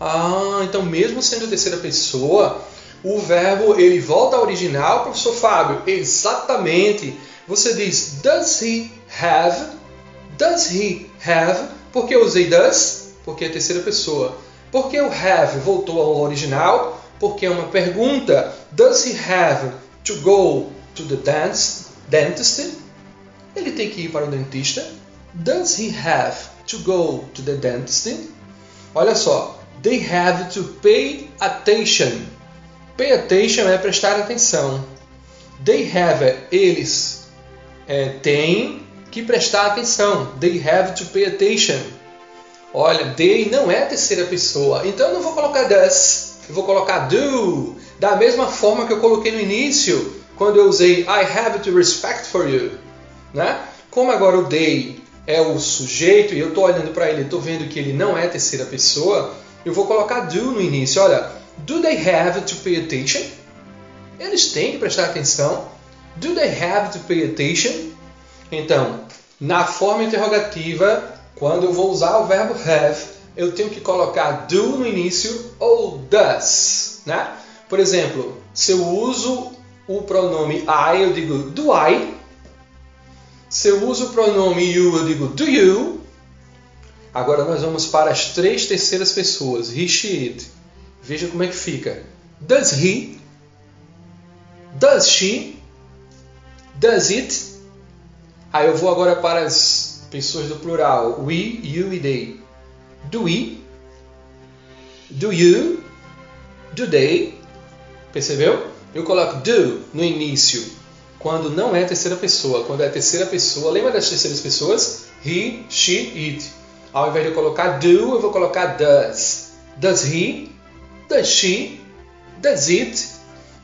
Ah, então mesmo sendo terceira pessoa, o verbo ele volta ao original, professor Fábio. Exatamente. Você diz does he have? Does he have? Por que eu usei does? Porque é terceira pessoa. Por que o have voltou ao original? Porque é uma pergunta. Does he have to go to the dentist? Ele tem que ir para o dentista. Does he have to go to the dentist? Olha só. They have to pay attention. Pay attention é prestar atenção. They have, eles é, têm que prestar atenção. They have to pay attention. Olha, they não é a terceira pessoa. Então eu não vou colocar does. Eu vou colocar do. Da mesma forma que eu coloquei no início, quando eu usei I have to respect for you. Né? Como agora o they é o sujeito e eu estou olhando para ele, estou vendo que ele não é terceira pessoa, eu vou colocar do no início. Olha, do they have to pay attention? Eles têm que prestar atenção. Do they have to pay attention? Então, na forma interrogativa, quando eu vou usar o verbo have, eu tenho que colocar do no início ou does. Né? Por exemplo, se eu uso o pronome I, eu digo do I. Se eu uso o pronome you, eu digo do you. Agora nós vamos para as três terceiras pessoas. He, she, it. Veja como é que fica. Does he? Does she? Does it? Aí eu vou agora para as pessoas do plural. We, you e they. Do we, do you, do they. Percebeu? Eu coloco do no início quando não é terceira pessoa. Quando é terceira pessoa, lembra das terceiras pessoas? He, she, it. Ao invés de eu colocar do, eu vou colocar does. Does he? Does she? Does it?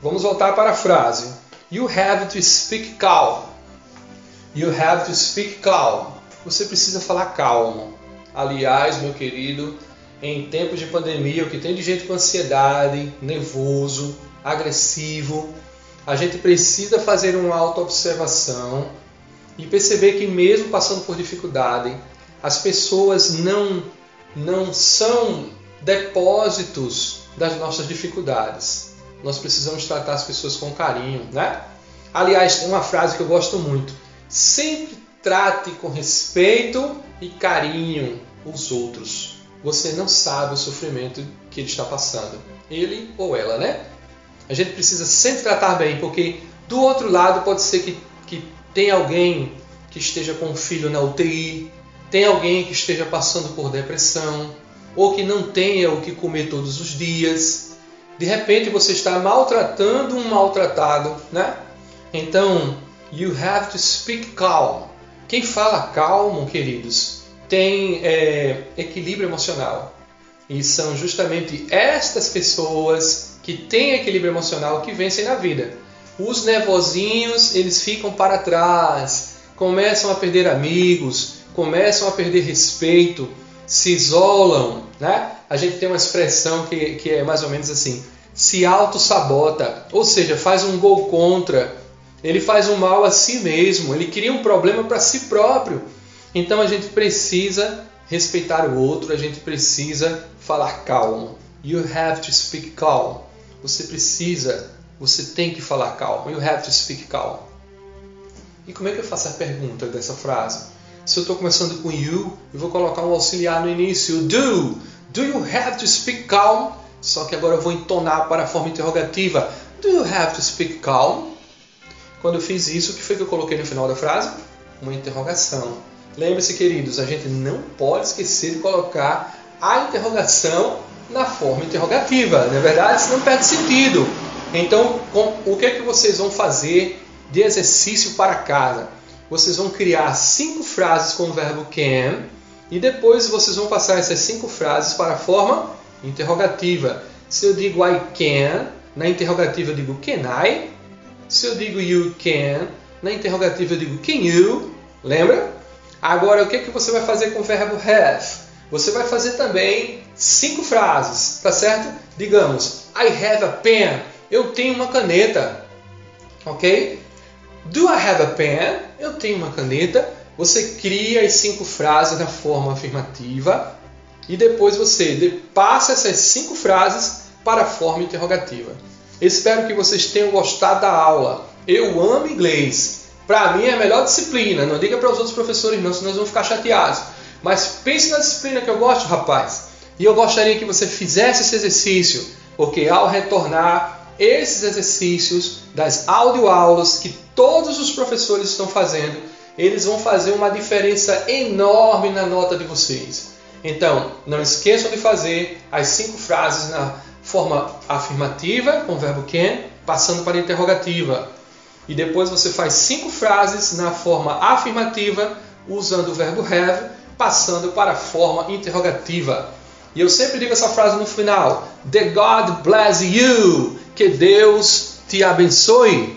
Vamos voltar para a frase. You have to speak calm. You have to speak calm. Você precisa falar calmo. Aliás, meu querido, em tempos de pandemia, o que tem de gente com ansiedade, nervoso, agressivo, a gente precisa fazer uma autoobservação e perceber que mesmo passando por dificuldade, as pessoas não não são depósitos das nossas dificuldades. Nós precisamos tratar as pessoas com carinho, né? Aliás, tem uma frase que eu gosto muito. Sempre trate com respeito e carinho os outros. Você não sabe o sofrimento que ele está passando, ele ou ela, né? A gente precisa sempre tratar bem, porque do outro lado pode ser que, que tem alguém que esteja com um filho na UTI, tem alguém que esteja passando por depressão, ou que não tenha o que comer todos os dias. De repente você está maltratando um maltratado, né? Então, you have to speak calm. Quem fala calmo, queridos, tem é, equilíbrio emocional. E são justamente estas pessoas que têm equilíbrio emocional que vencem na vida. Os nervosinhos, eles ficam para trás, começam a perder amigos, começam a perder respeito, se isolam, né? A gente tem uma expressão que, que é mais ou menos assim: se auto-sabota, ou seja, faz um gol contra, ele faz um mal a si mesmo, ele cria um problema para si próprio. Então a gente precisa respeitar o outro, a gente precisa falar calmo. You have to speak calm. Você precisa, você tem que falar calmo. You have to speak calm. E como é que eu faço a pergunta dessa frase? Se eu estou começando com you, eu vou colocar um auxiliar no início. Do. Do you have to speak calm? Só que agora eu vou entonar para a forma interrogativa. Do you have to speak calm? Quando eu fiz isso, o que foi que eu coloquei no final da frase? Uma interrogação. Lembre-se, queridos, a gente não pode esquecer de colocar a interrogação na forma interrogativa, não é verdade? Senão perde sentido. Então, o que é que vocês vão fazer de exercício para casa? Vocês vão criar cinco frases com o verbo can e depois vocês vão passar essas cinco frases para a forma interrogativa. Se eu digo I can, na interrogativa eu digo can I? Se eu digo you can, na interrogativa eu digo can you? Lembra? Agora, o que, é que você vai fazer com o verbo have? Você vai fazer também cinco frases, tá certo? Digamos, I have a pen. Eu tenho uma caneta. Ok? Do I have a pen? Eu tenho uma caneta. Você cria as cinco frases na forma afirmativa e depois você passa essas cinco frases para a forma interrogativa. Espero que vocês tenham gostado da aula. Eu amo inglês. Para mim é a melhor disciplina. Não diga para os outros professores não, senão eles vão ficar chateados. Mas pense na disciplina que eu gosto, rapaz. E eu gostaria que você fizesse esse exercício, porque ao retornar esses exercícios das audioaulas que todos os professores estão fazendo, eles vão fazer uma diferença enorme na nota de vocês. Então, não esqueçam de fazer as cinco frases na forma afirmativa, com o verbo can, passando para a interrogativa. E depois você faz cinco frases na forma afirmativa, usando o verbo have, passando para a forma interrogativa. E eu sempre digo essa frase no final: The God bless you. Que Deus te abençoe.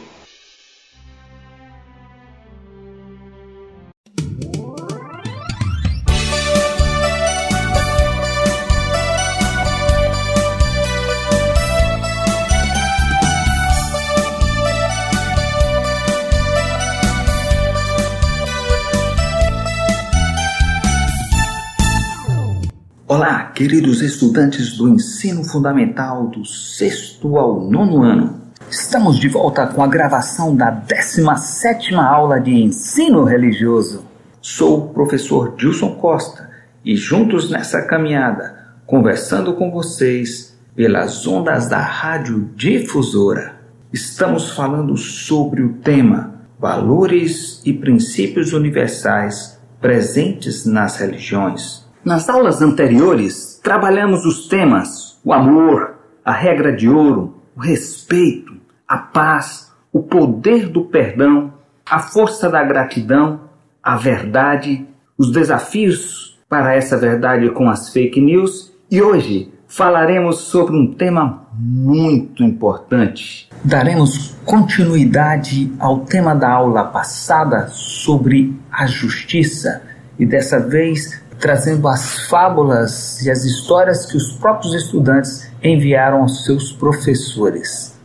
Queridos estudantes do ensino fundamental do sexto ao nono ano. Estamos de volta com a gravação da 17 aula de ensino religioso. Sou o professor Gilson Costa e juntos nessa caminhada, conversando com vocês pelas ondas da Rádio Difusora, estamos falando sobre o tema Valores e princípios universais presentes nas religiões Nas aulas anteriores, trabalhamos os temas o amor, a regra de ouro, o respeito, a paz, o poder do perdão, a força da gratidão, a verdade, os desafios para essa verdade com as fake news e hoje falaremos sobre um tema muito importante. Daremos continuidade ao tema da aula passada sobre a justiça e dessa vez trazendo as fábulas e as histórias que os próprios estudantes enviaram aos seus professores.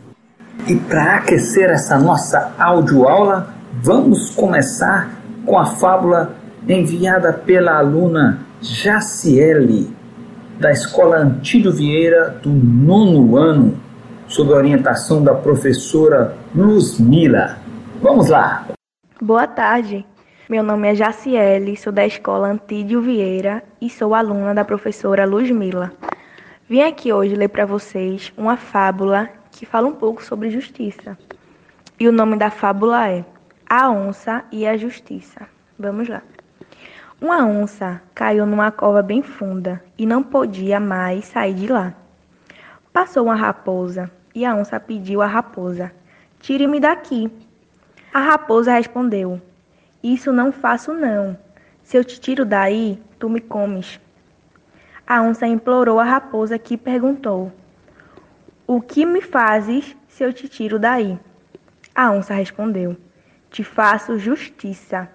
E para aquecer essa nossa audioaula, vamos começar com a fábula enviada pela aluna Jaciele, da Escola Antídio Vieira, do nono ano, sob a orientação da professora Luzmila. Vamos lá! Boa tarde, meu nome é Jaciele, sou da Escola Antídio Vieira e sou aluna da professora Luzmila. Vim aqui hoje ler para vocês uma fábula que fala um pouco sobre justiça. E o nome da fábula é A Onça e a Justiça. Vamos lá. Uma onça caiu numa cova bem funda e não podia mais sair de lá. Passou uma raposa e a onça pediu à raposa: Tire-me daqui. A raposa respondeu: Isso não faço, não. Se eu te tiro daí, tu me comes. A onça implorou à raposa que perguntou: O que me fazes se eu te tiro daí? A onça respondeu: Te faço justiça.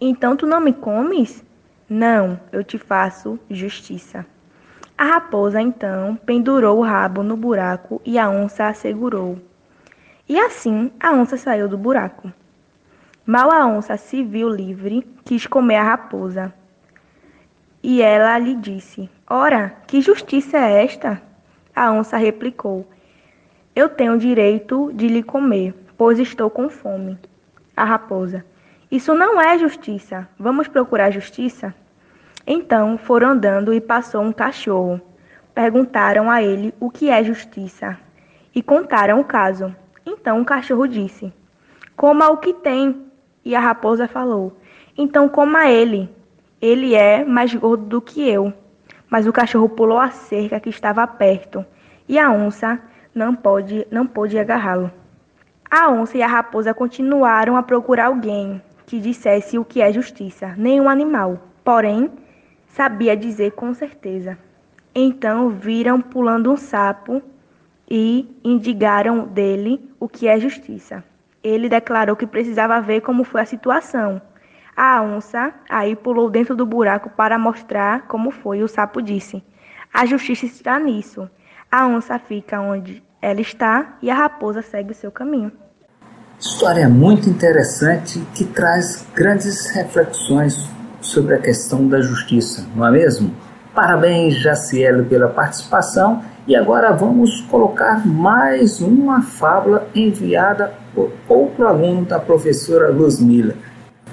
Então tu não me comes? Não, eu te faço justiça. A raposa então pendurou o rabo no buraco e a onça a segurou. E assim a onça saiu do buraco. Mal a onça se viu livre, quis comer a raposa. E ela lhe disse: Ora, que justiça é esta? A onça replicou: Eu tenho direito de lhe comer, pois estou com fome. A raposa: isso não é justiça. Vamos procurar justiça? Então foram andando e passou um cachorro. Perguntaram a ele o que é justiça e contaram o caso. Então o cachorro disse: Coma o que tem. E a raposa falou: Então coma ele. Ele é mais gordo do que eu. Mas o cachorro pulou a cerca que estava perto e a onça não pôde, não pôde agarrá-lo. A onça e a raposa continuaram a procurar alguém que dissesse o que é justiça, nenhum animal, porém, sabia dizer com certeza. Então viram pulando um sapo e indigaram dele o que é justiça. Ele declarou que precisava ver como foi a situação. A onça aí pulou dentro do buraco para mostrar como foi. O sapo disse: A justiça está nisso. A onça fica onde ela está e a raposa segue o seu caminho. História muito interessante que traz grandes reflexões sobre a questão da justiça, não é mesmo? Parabéns, Jacielo, pela participação. E agora vamos colocar mais uma fábula enviada por outro aluno da professora Luzmila.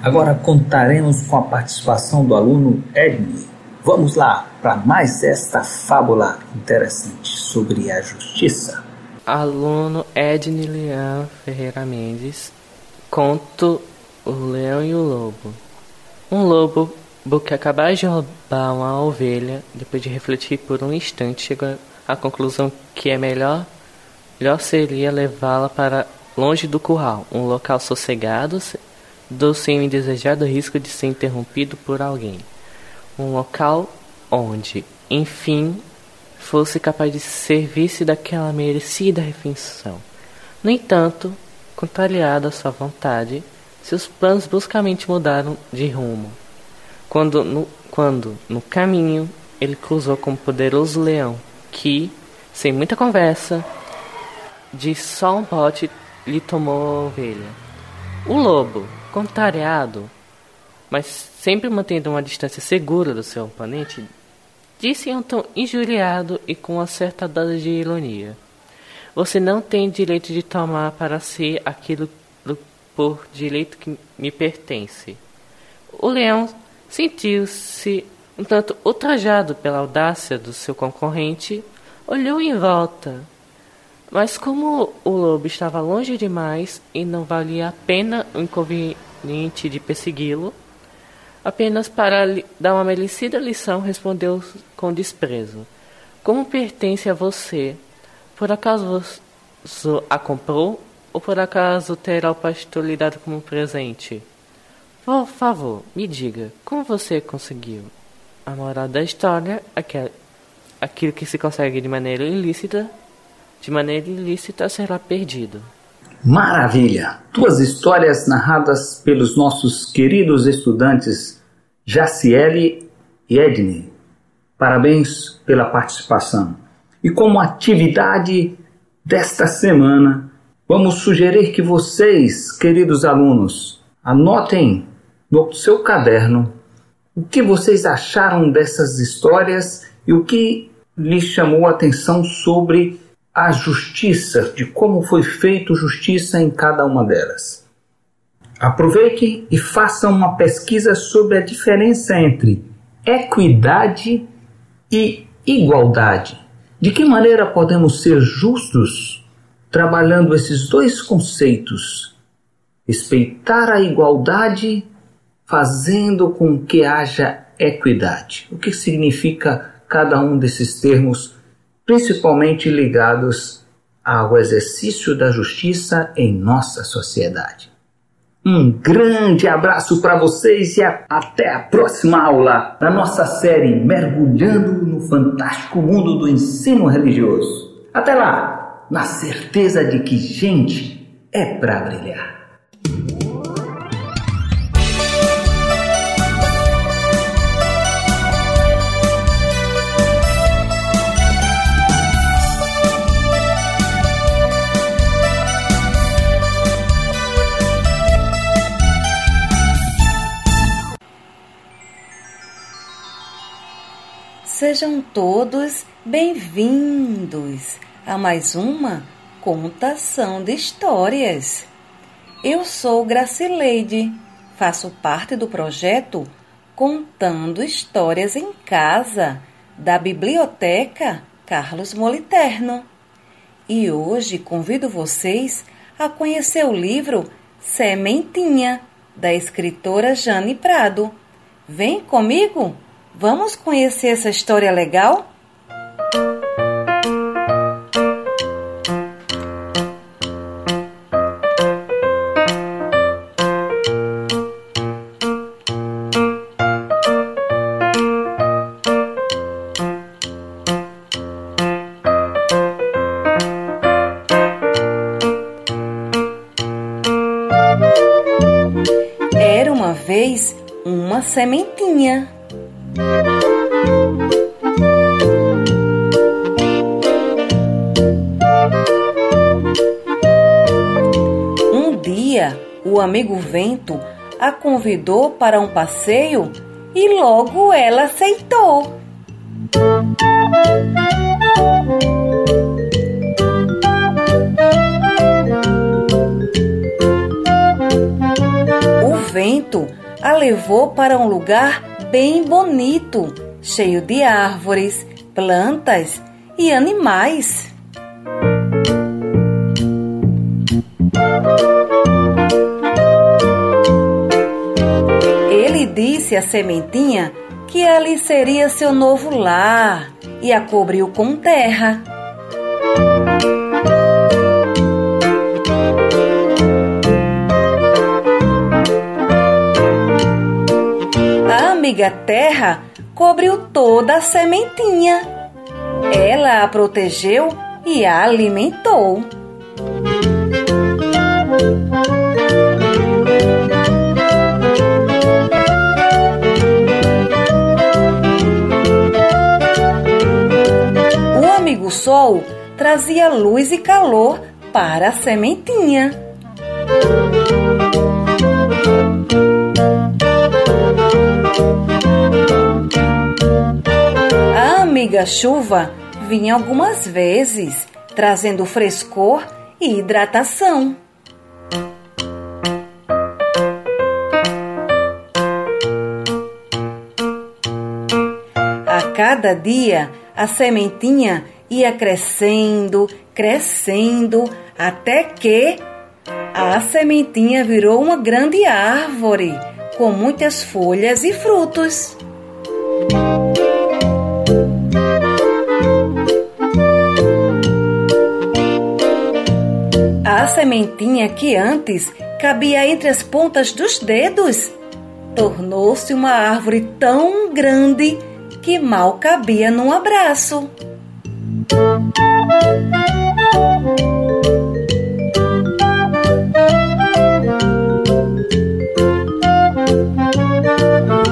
Agora contaremos com a participação do aluno Edney. Vamos lá para mais esta fábula interessante sobre a justiça aluno Edne Leão Ferreira Mendes, conto O Leão e o Lobo. Um lobo que acabava de roubar uma ovelha, depois de refletir por um instante, chegou à conclusão que é melhor, melhor seria levá-la para longe do curral, um local sossegado, do sem indesejado risco de ser interrompido por alguém. Um local onde, enfim, fosse capaz de servir-se daquela merecida refeição. No entanto, contrariado à sua vontade, seus planos bruscamente mudaram de rumo. Quando no, quando, no caminho, ele cruzou com um poderoso leão, que, sem muita conversa, de só um bote lhe tomou a ovelha. O lobo, contrariado, mas sempre mantendo uma distância segura do seu oponente, Disse em um tom injuriado e com uma certa dose de ironia. Você não tem direito de tomar para si aquilo por direito que me pertence. O leão sentiu-se um tanto ultrajado pela audácia do seu concorrente, olhou em volta. Mas como o lobo estava longe demais e não valia a pena o inconveniente de persegui-lo, Apenas para dar uma merecida lição, respondeu com desprezo. Como pertence a você? Por acaso você a comprou? Ou por acaso terá o pastor lhe dado como presente? Por favor, me diga, como você conseguiu? A moral da história é aquilo que se consegue de maneira ilícita, de maneira ilícita será perdido. Maravilha! Tuas histórias narradas pelos nossos queridos estudantes Jaciele e Edney. Parabéns pela participação. E como atividade desta semana, vamos sugerir que vocês, queridos alunos, anotem no seu caderno o que vocês acharam dessas histórias e o que lhes chamou a atenção sobre a justiça, de como foi feito justiça em cada uma delas. Aproveite e faça uma pesquisa sobre a diferença entre equidade e igualdade. De que maneira podemos ser justos trabalhando esses dois conceitos? Respeitar a igualdade fazendo com que haja equidade. O que significa cada um desses termos principalmente ligados ao exercício da justiça em nossa sociedade. Um grande abraço para vocês e até a próxima aula da nossa série Mergulhando no Fantástico Mundo do Ensino Religioso. Até lá, na certeza de que gente é para brilhar. Sejam todos bem-vindos a mais uma contação de histórias. Eu sou Gracileide, faço parte do projeto Contando Histórias em Casa, da Biblioteca Carlos Moliterno. E hoje convido vocês a conhecer o livro Sementinha, da escritora Jane Prado. Vem comigo! Vamos conhecer essa história legal? Era uma vez uma sementinha o amigo Vento a convidou para um passeio e logo ela aceitou. O vento a levou para um lugar bem bonito, cheio de árvores, plantas e animais. Disse à sementinha que ali seria seu novo lar e a cobriu com terra. A amiga terra cobriu toda a sementinha. Ela a protegeu e a alimentou. O sol trazia luz e calor para a sementinha. A amiga chuva vinha algumas vezes, trazendo frescor e hidratação. A cada dia, a sementinha ia crescendo, crescendo, até que a sementinha virou uma grande árvore com muitas folhas e frutos. A sementinha que antes cabia entre as pontas dos dedos tornou-se uma árvore tão grande que mal cabia num abraço.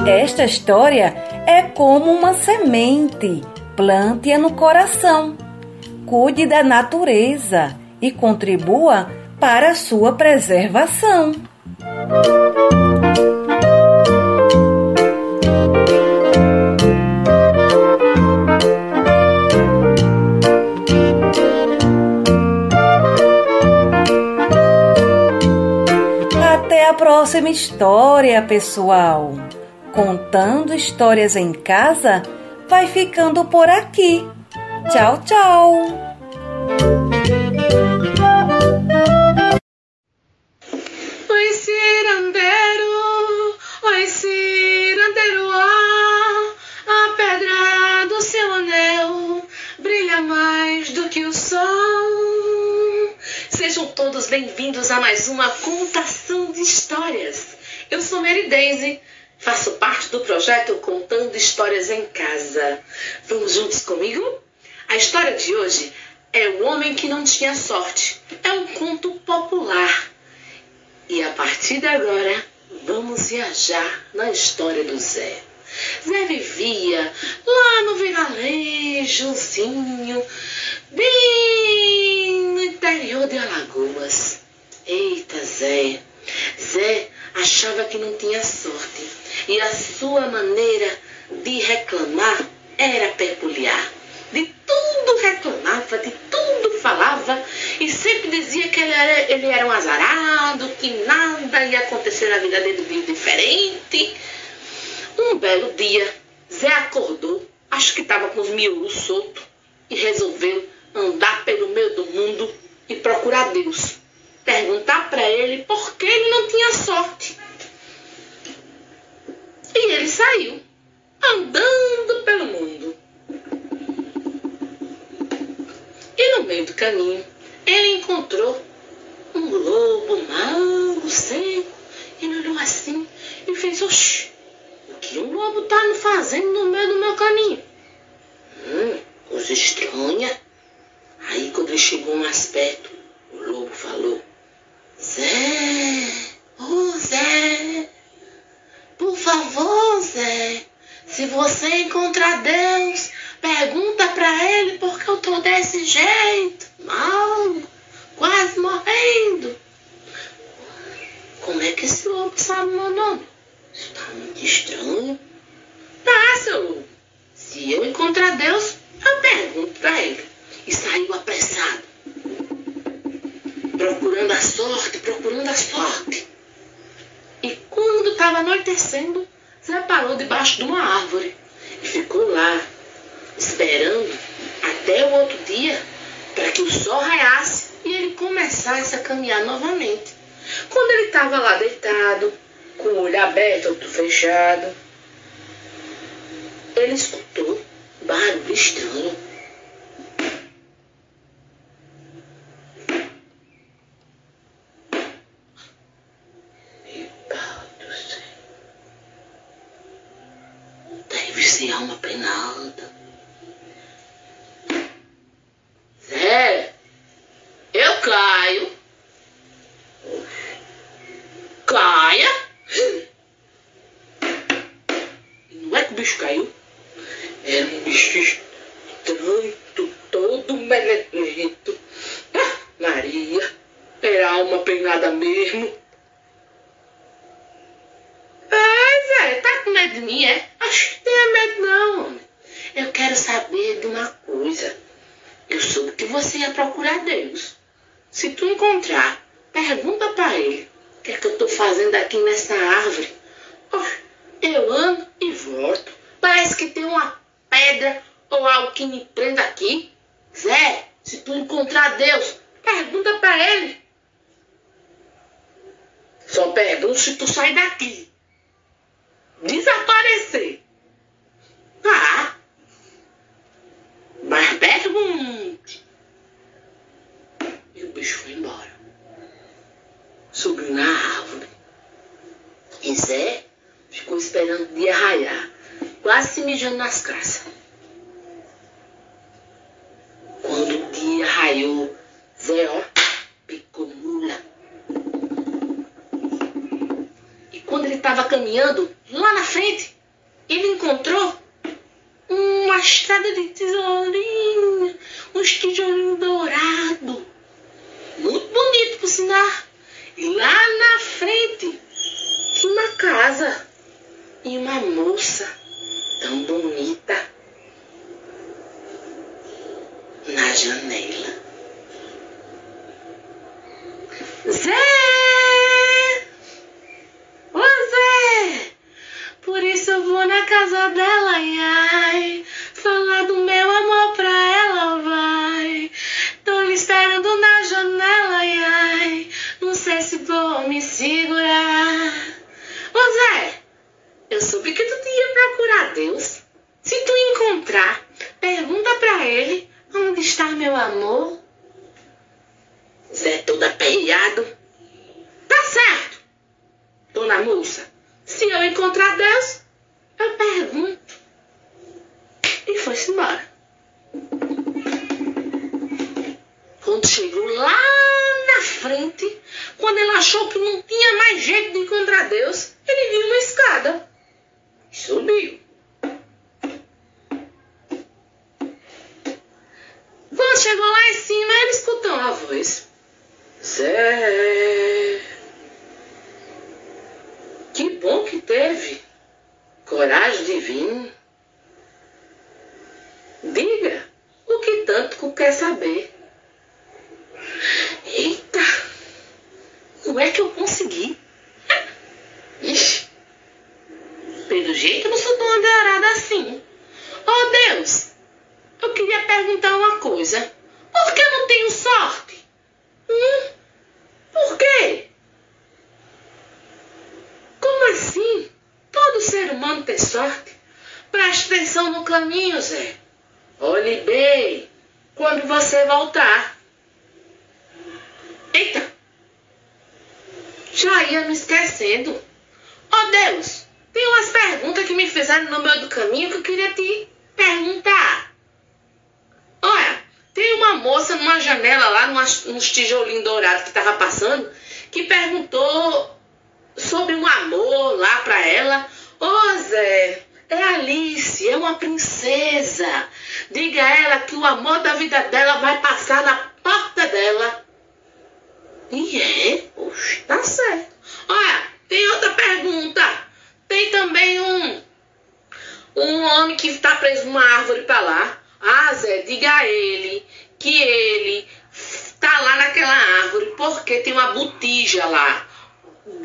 Esta história é como uma semente. Plante-a no coração. Cuide da natureza e contribua para a sua preservação. Próxima história, pessoal. Contando histórias em casa vai ficando por aqui. Tchau, tchau! Bem-vindos a mais uma contação de histórias. Eu sou Mary Daisy, faço parte do projeto Contando Histórias em Casa. Vamos juntos comigo? A história de hoje é O Homem que Não Tinha Sorte. É um conto popular. E a partir de agora, vamos viajar na história do Zé. Zé vivia lá no vilarejozinho, bem no interior de Alagoas. Eita, Zé! Zé achava que não tinha sorte e a sua maneira de reclamar era peculiar. De tudo reclamava, de tudo falava e sempre dizia que ele era, ele era um azarado, que nada ia acontecer na vida dele de diferente. Um belo dia, Zé acordou, acho que estava com os miúdos soltos, e resolveu andar pelo meio do mundo e procurar Deus. Perguntar para ele por que ele não tinha sorte. E ele saiu, andando pelo mundo. E no meio do caminho, ele encontrou um lobo magro, seco. Ele olhou assim e fez: Oxi, o que um lobo tá fazendo no meio do meu caminho? Hum, coisa estranha. Aí, quando ele chegou mais perto, o lobo falou: Zé, ô oh, Zé, por favor, Zé, se você encontrar Deus, pergunta pra ele por que eu tô desse jeito, mal, quase morrendo. Como é que esse lobo sabe meu nome? Isso tá muito estranho. Tá, seu lobo. Se eu encontrar Deus, eu pergunto pra ele. Procurando a sorte, procurando a sorte. E quando estava anoitecendo, Zé parou debaixo de uma árvore e ficou lá, esperando até o outro dia para que o sol raiasse e ele começasse a caminhar novamente. Quando ele estava lá deitado, com o olho aberto, outro fechado, ele escutou barulho estranho. Caminhando, lá na frente, ele encontrou uma estrada de tijolinho, uns tijolinhos dourados. Muito bonito, por sinal. E lá na frente, uma casa e uma moça tão bonita uma janela lá, nos tijolinhos dourados que estava passando, que perguntou sobre um amor lá para ela. Ô oh, Zé, é Alice, é uma princesa. Diga a ela que o amor da vida dela vai passar na porta dela. E é? Oxe, tá certo. Olha, tem outra pergunta. Tem também um, um homem que está preso numa árvore para lá. Ah, Zé, diga a ele que ele tá lá naquela árvore porque tem uma botija lá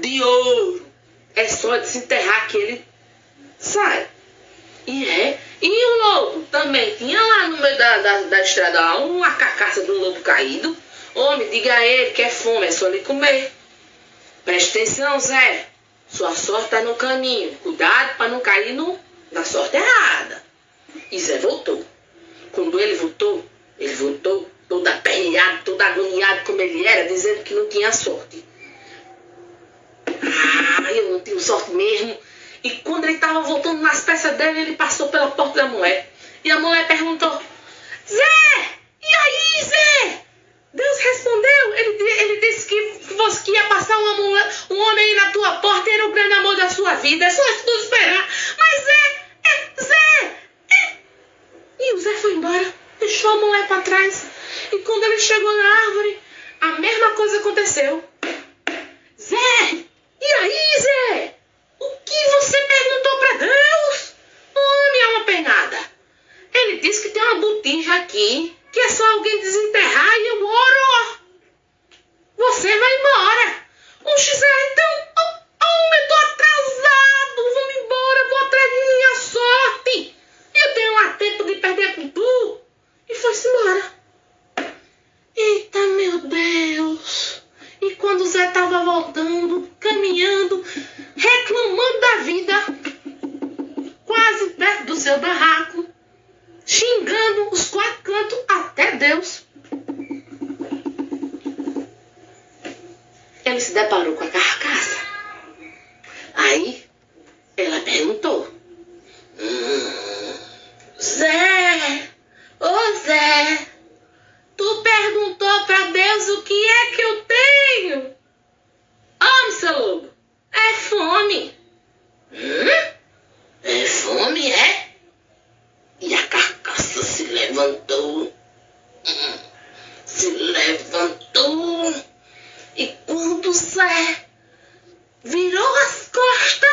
de ouro. É só desenterrar que ele sai. E é. E o lobo também tinha lá no meio da, da, da estrada uma carcaça um lobo caído. Homem, diga a ele que é fome, é só ele comer. Preste atenção, Zé. Sua sorte está no caminho. Cuidado para não cair no, na sorte errada. E Zé voltou. Quando ele voltou, ele voltou todo aperreado, todo agoniado como ele era, dizendo que não tinha sorte. Ah, eu não tenho sorte mesmo. E quando ele estava voltando nas peças dele, ele passou pela porta da mulher. E a mulher perguntou: Zé, e aí, Zé? Deus respondeu. Ele, ele disse que você ia passar uma mulher, um homem aí na tua porta e era o grande amor da sua vida. É só tu esperar. Mas Zé, é, Zé, é. E o Zé foi embora, deixou a mulher para trás. E quando ele chegou na árvore, a mesma coisa aconteceu. Zé, e aí, Zé? O que você perguntou para Deus? Homem é uma penada. Ele disse que tem uma botija aqui, que é só alguém desenterrar e eu oro. Você vai embora. Oxe, Zé, então, oh, oh, eu tô atrasado. Vamos embora, vou atrás de minha sorte. Eu tenho lá tempo de perder com tu. Foi-se embora. Eita, meu Deus. E quando o Zé tava voltando, caminhando, reclamando da vida, seu barraco, xingando os quatro cantos até Deus. Ele se deparou com a carcaça. Aí ela perguntou: hum, Zé, ô Zé, tu perguntou para Deus o que é que eu tenho? Homem, seu lobo, é fome. Hum? É fome, é? E a carcaça se levantou. Hum, se levantou. E quando Zé virou as costas,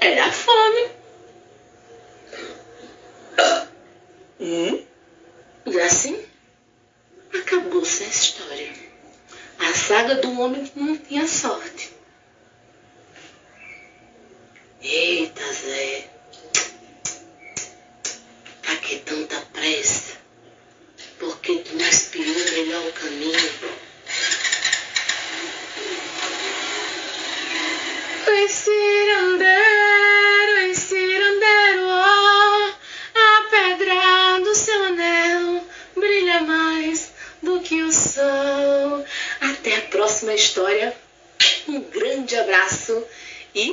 era fome. Hum? E assim acabou-se a história. A saga do homem que não tinha sorte. Eita, Zé. Pra que tanta pressa? Porque tu não espiou melhor o caminho. Oi, cirandeiro, oi, cirandeiro, ó, a pedra do seu anel brilha mais do que o sol. Até a próxima história. Um grande abraço e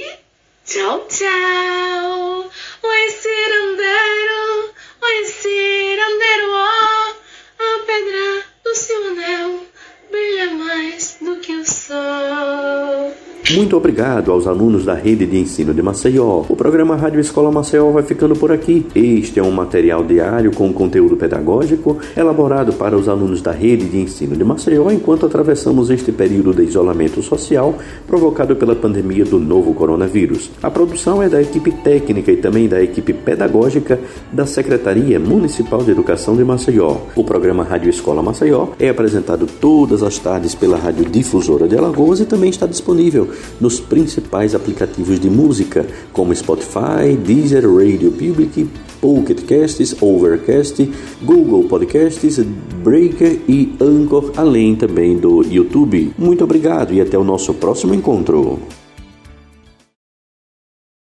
tchau, tchau. Oi, cirandeiro, oi, cirandeiro, ó, a pedra do seu anel brilha mais do que o sol. Muito aos alunos da rede de ensino de Maceió. O programa Rádio Escola Maceió vai ficando por aqui. Este é um material diário com conteúdo pedagógico elaborado para os alunos da rede de ensino de Maceió enquanto atravessamos este período de isolamento social provocado pela pandemia do novo coronavírus. A produção é da equipe técnica e também da equipe pedagógica da Secretaria Municipal de Educação de Maceió. O programa Rádio Escola Maceió é apresentado todas as tardes pela Rádio Difusora de Alagoas e também está disponível nos principais aplicativos de música, como Spotify, Deezer, Radio Public, Pocket Casts, Overcast, Google Podcasts, Breaker e Anchor, além também do YouTube. Muito obrigado e até o nosso próximo encontro.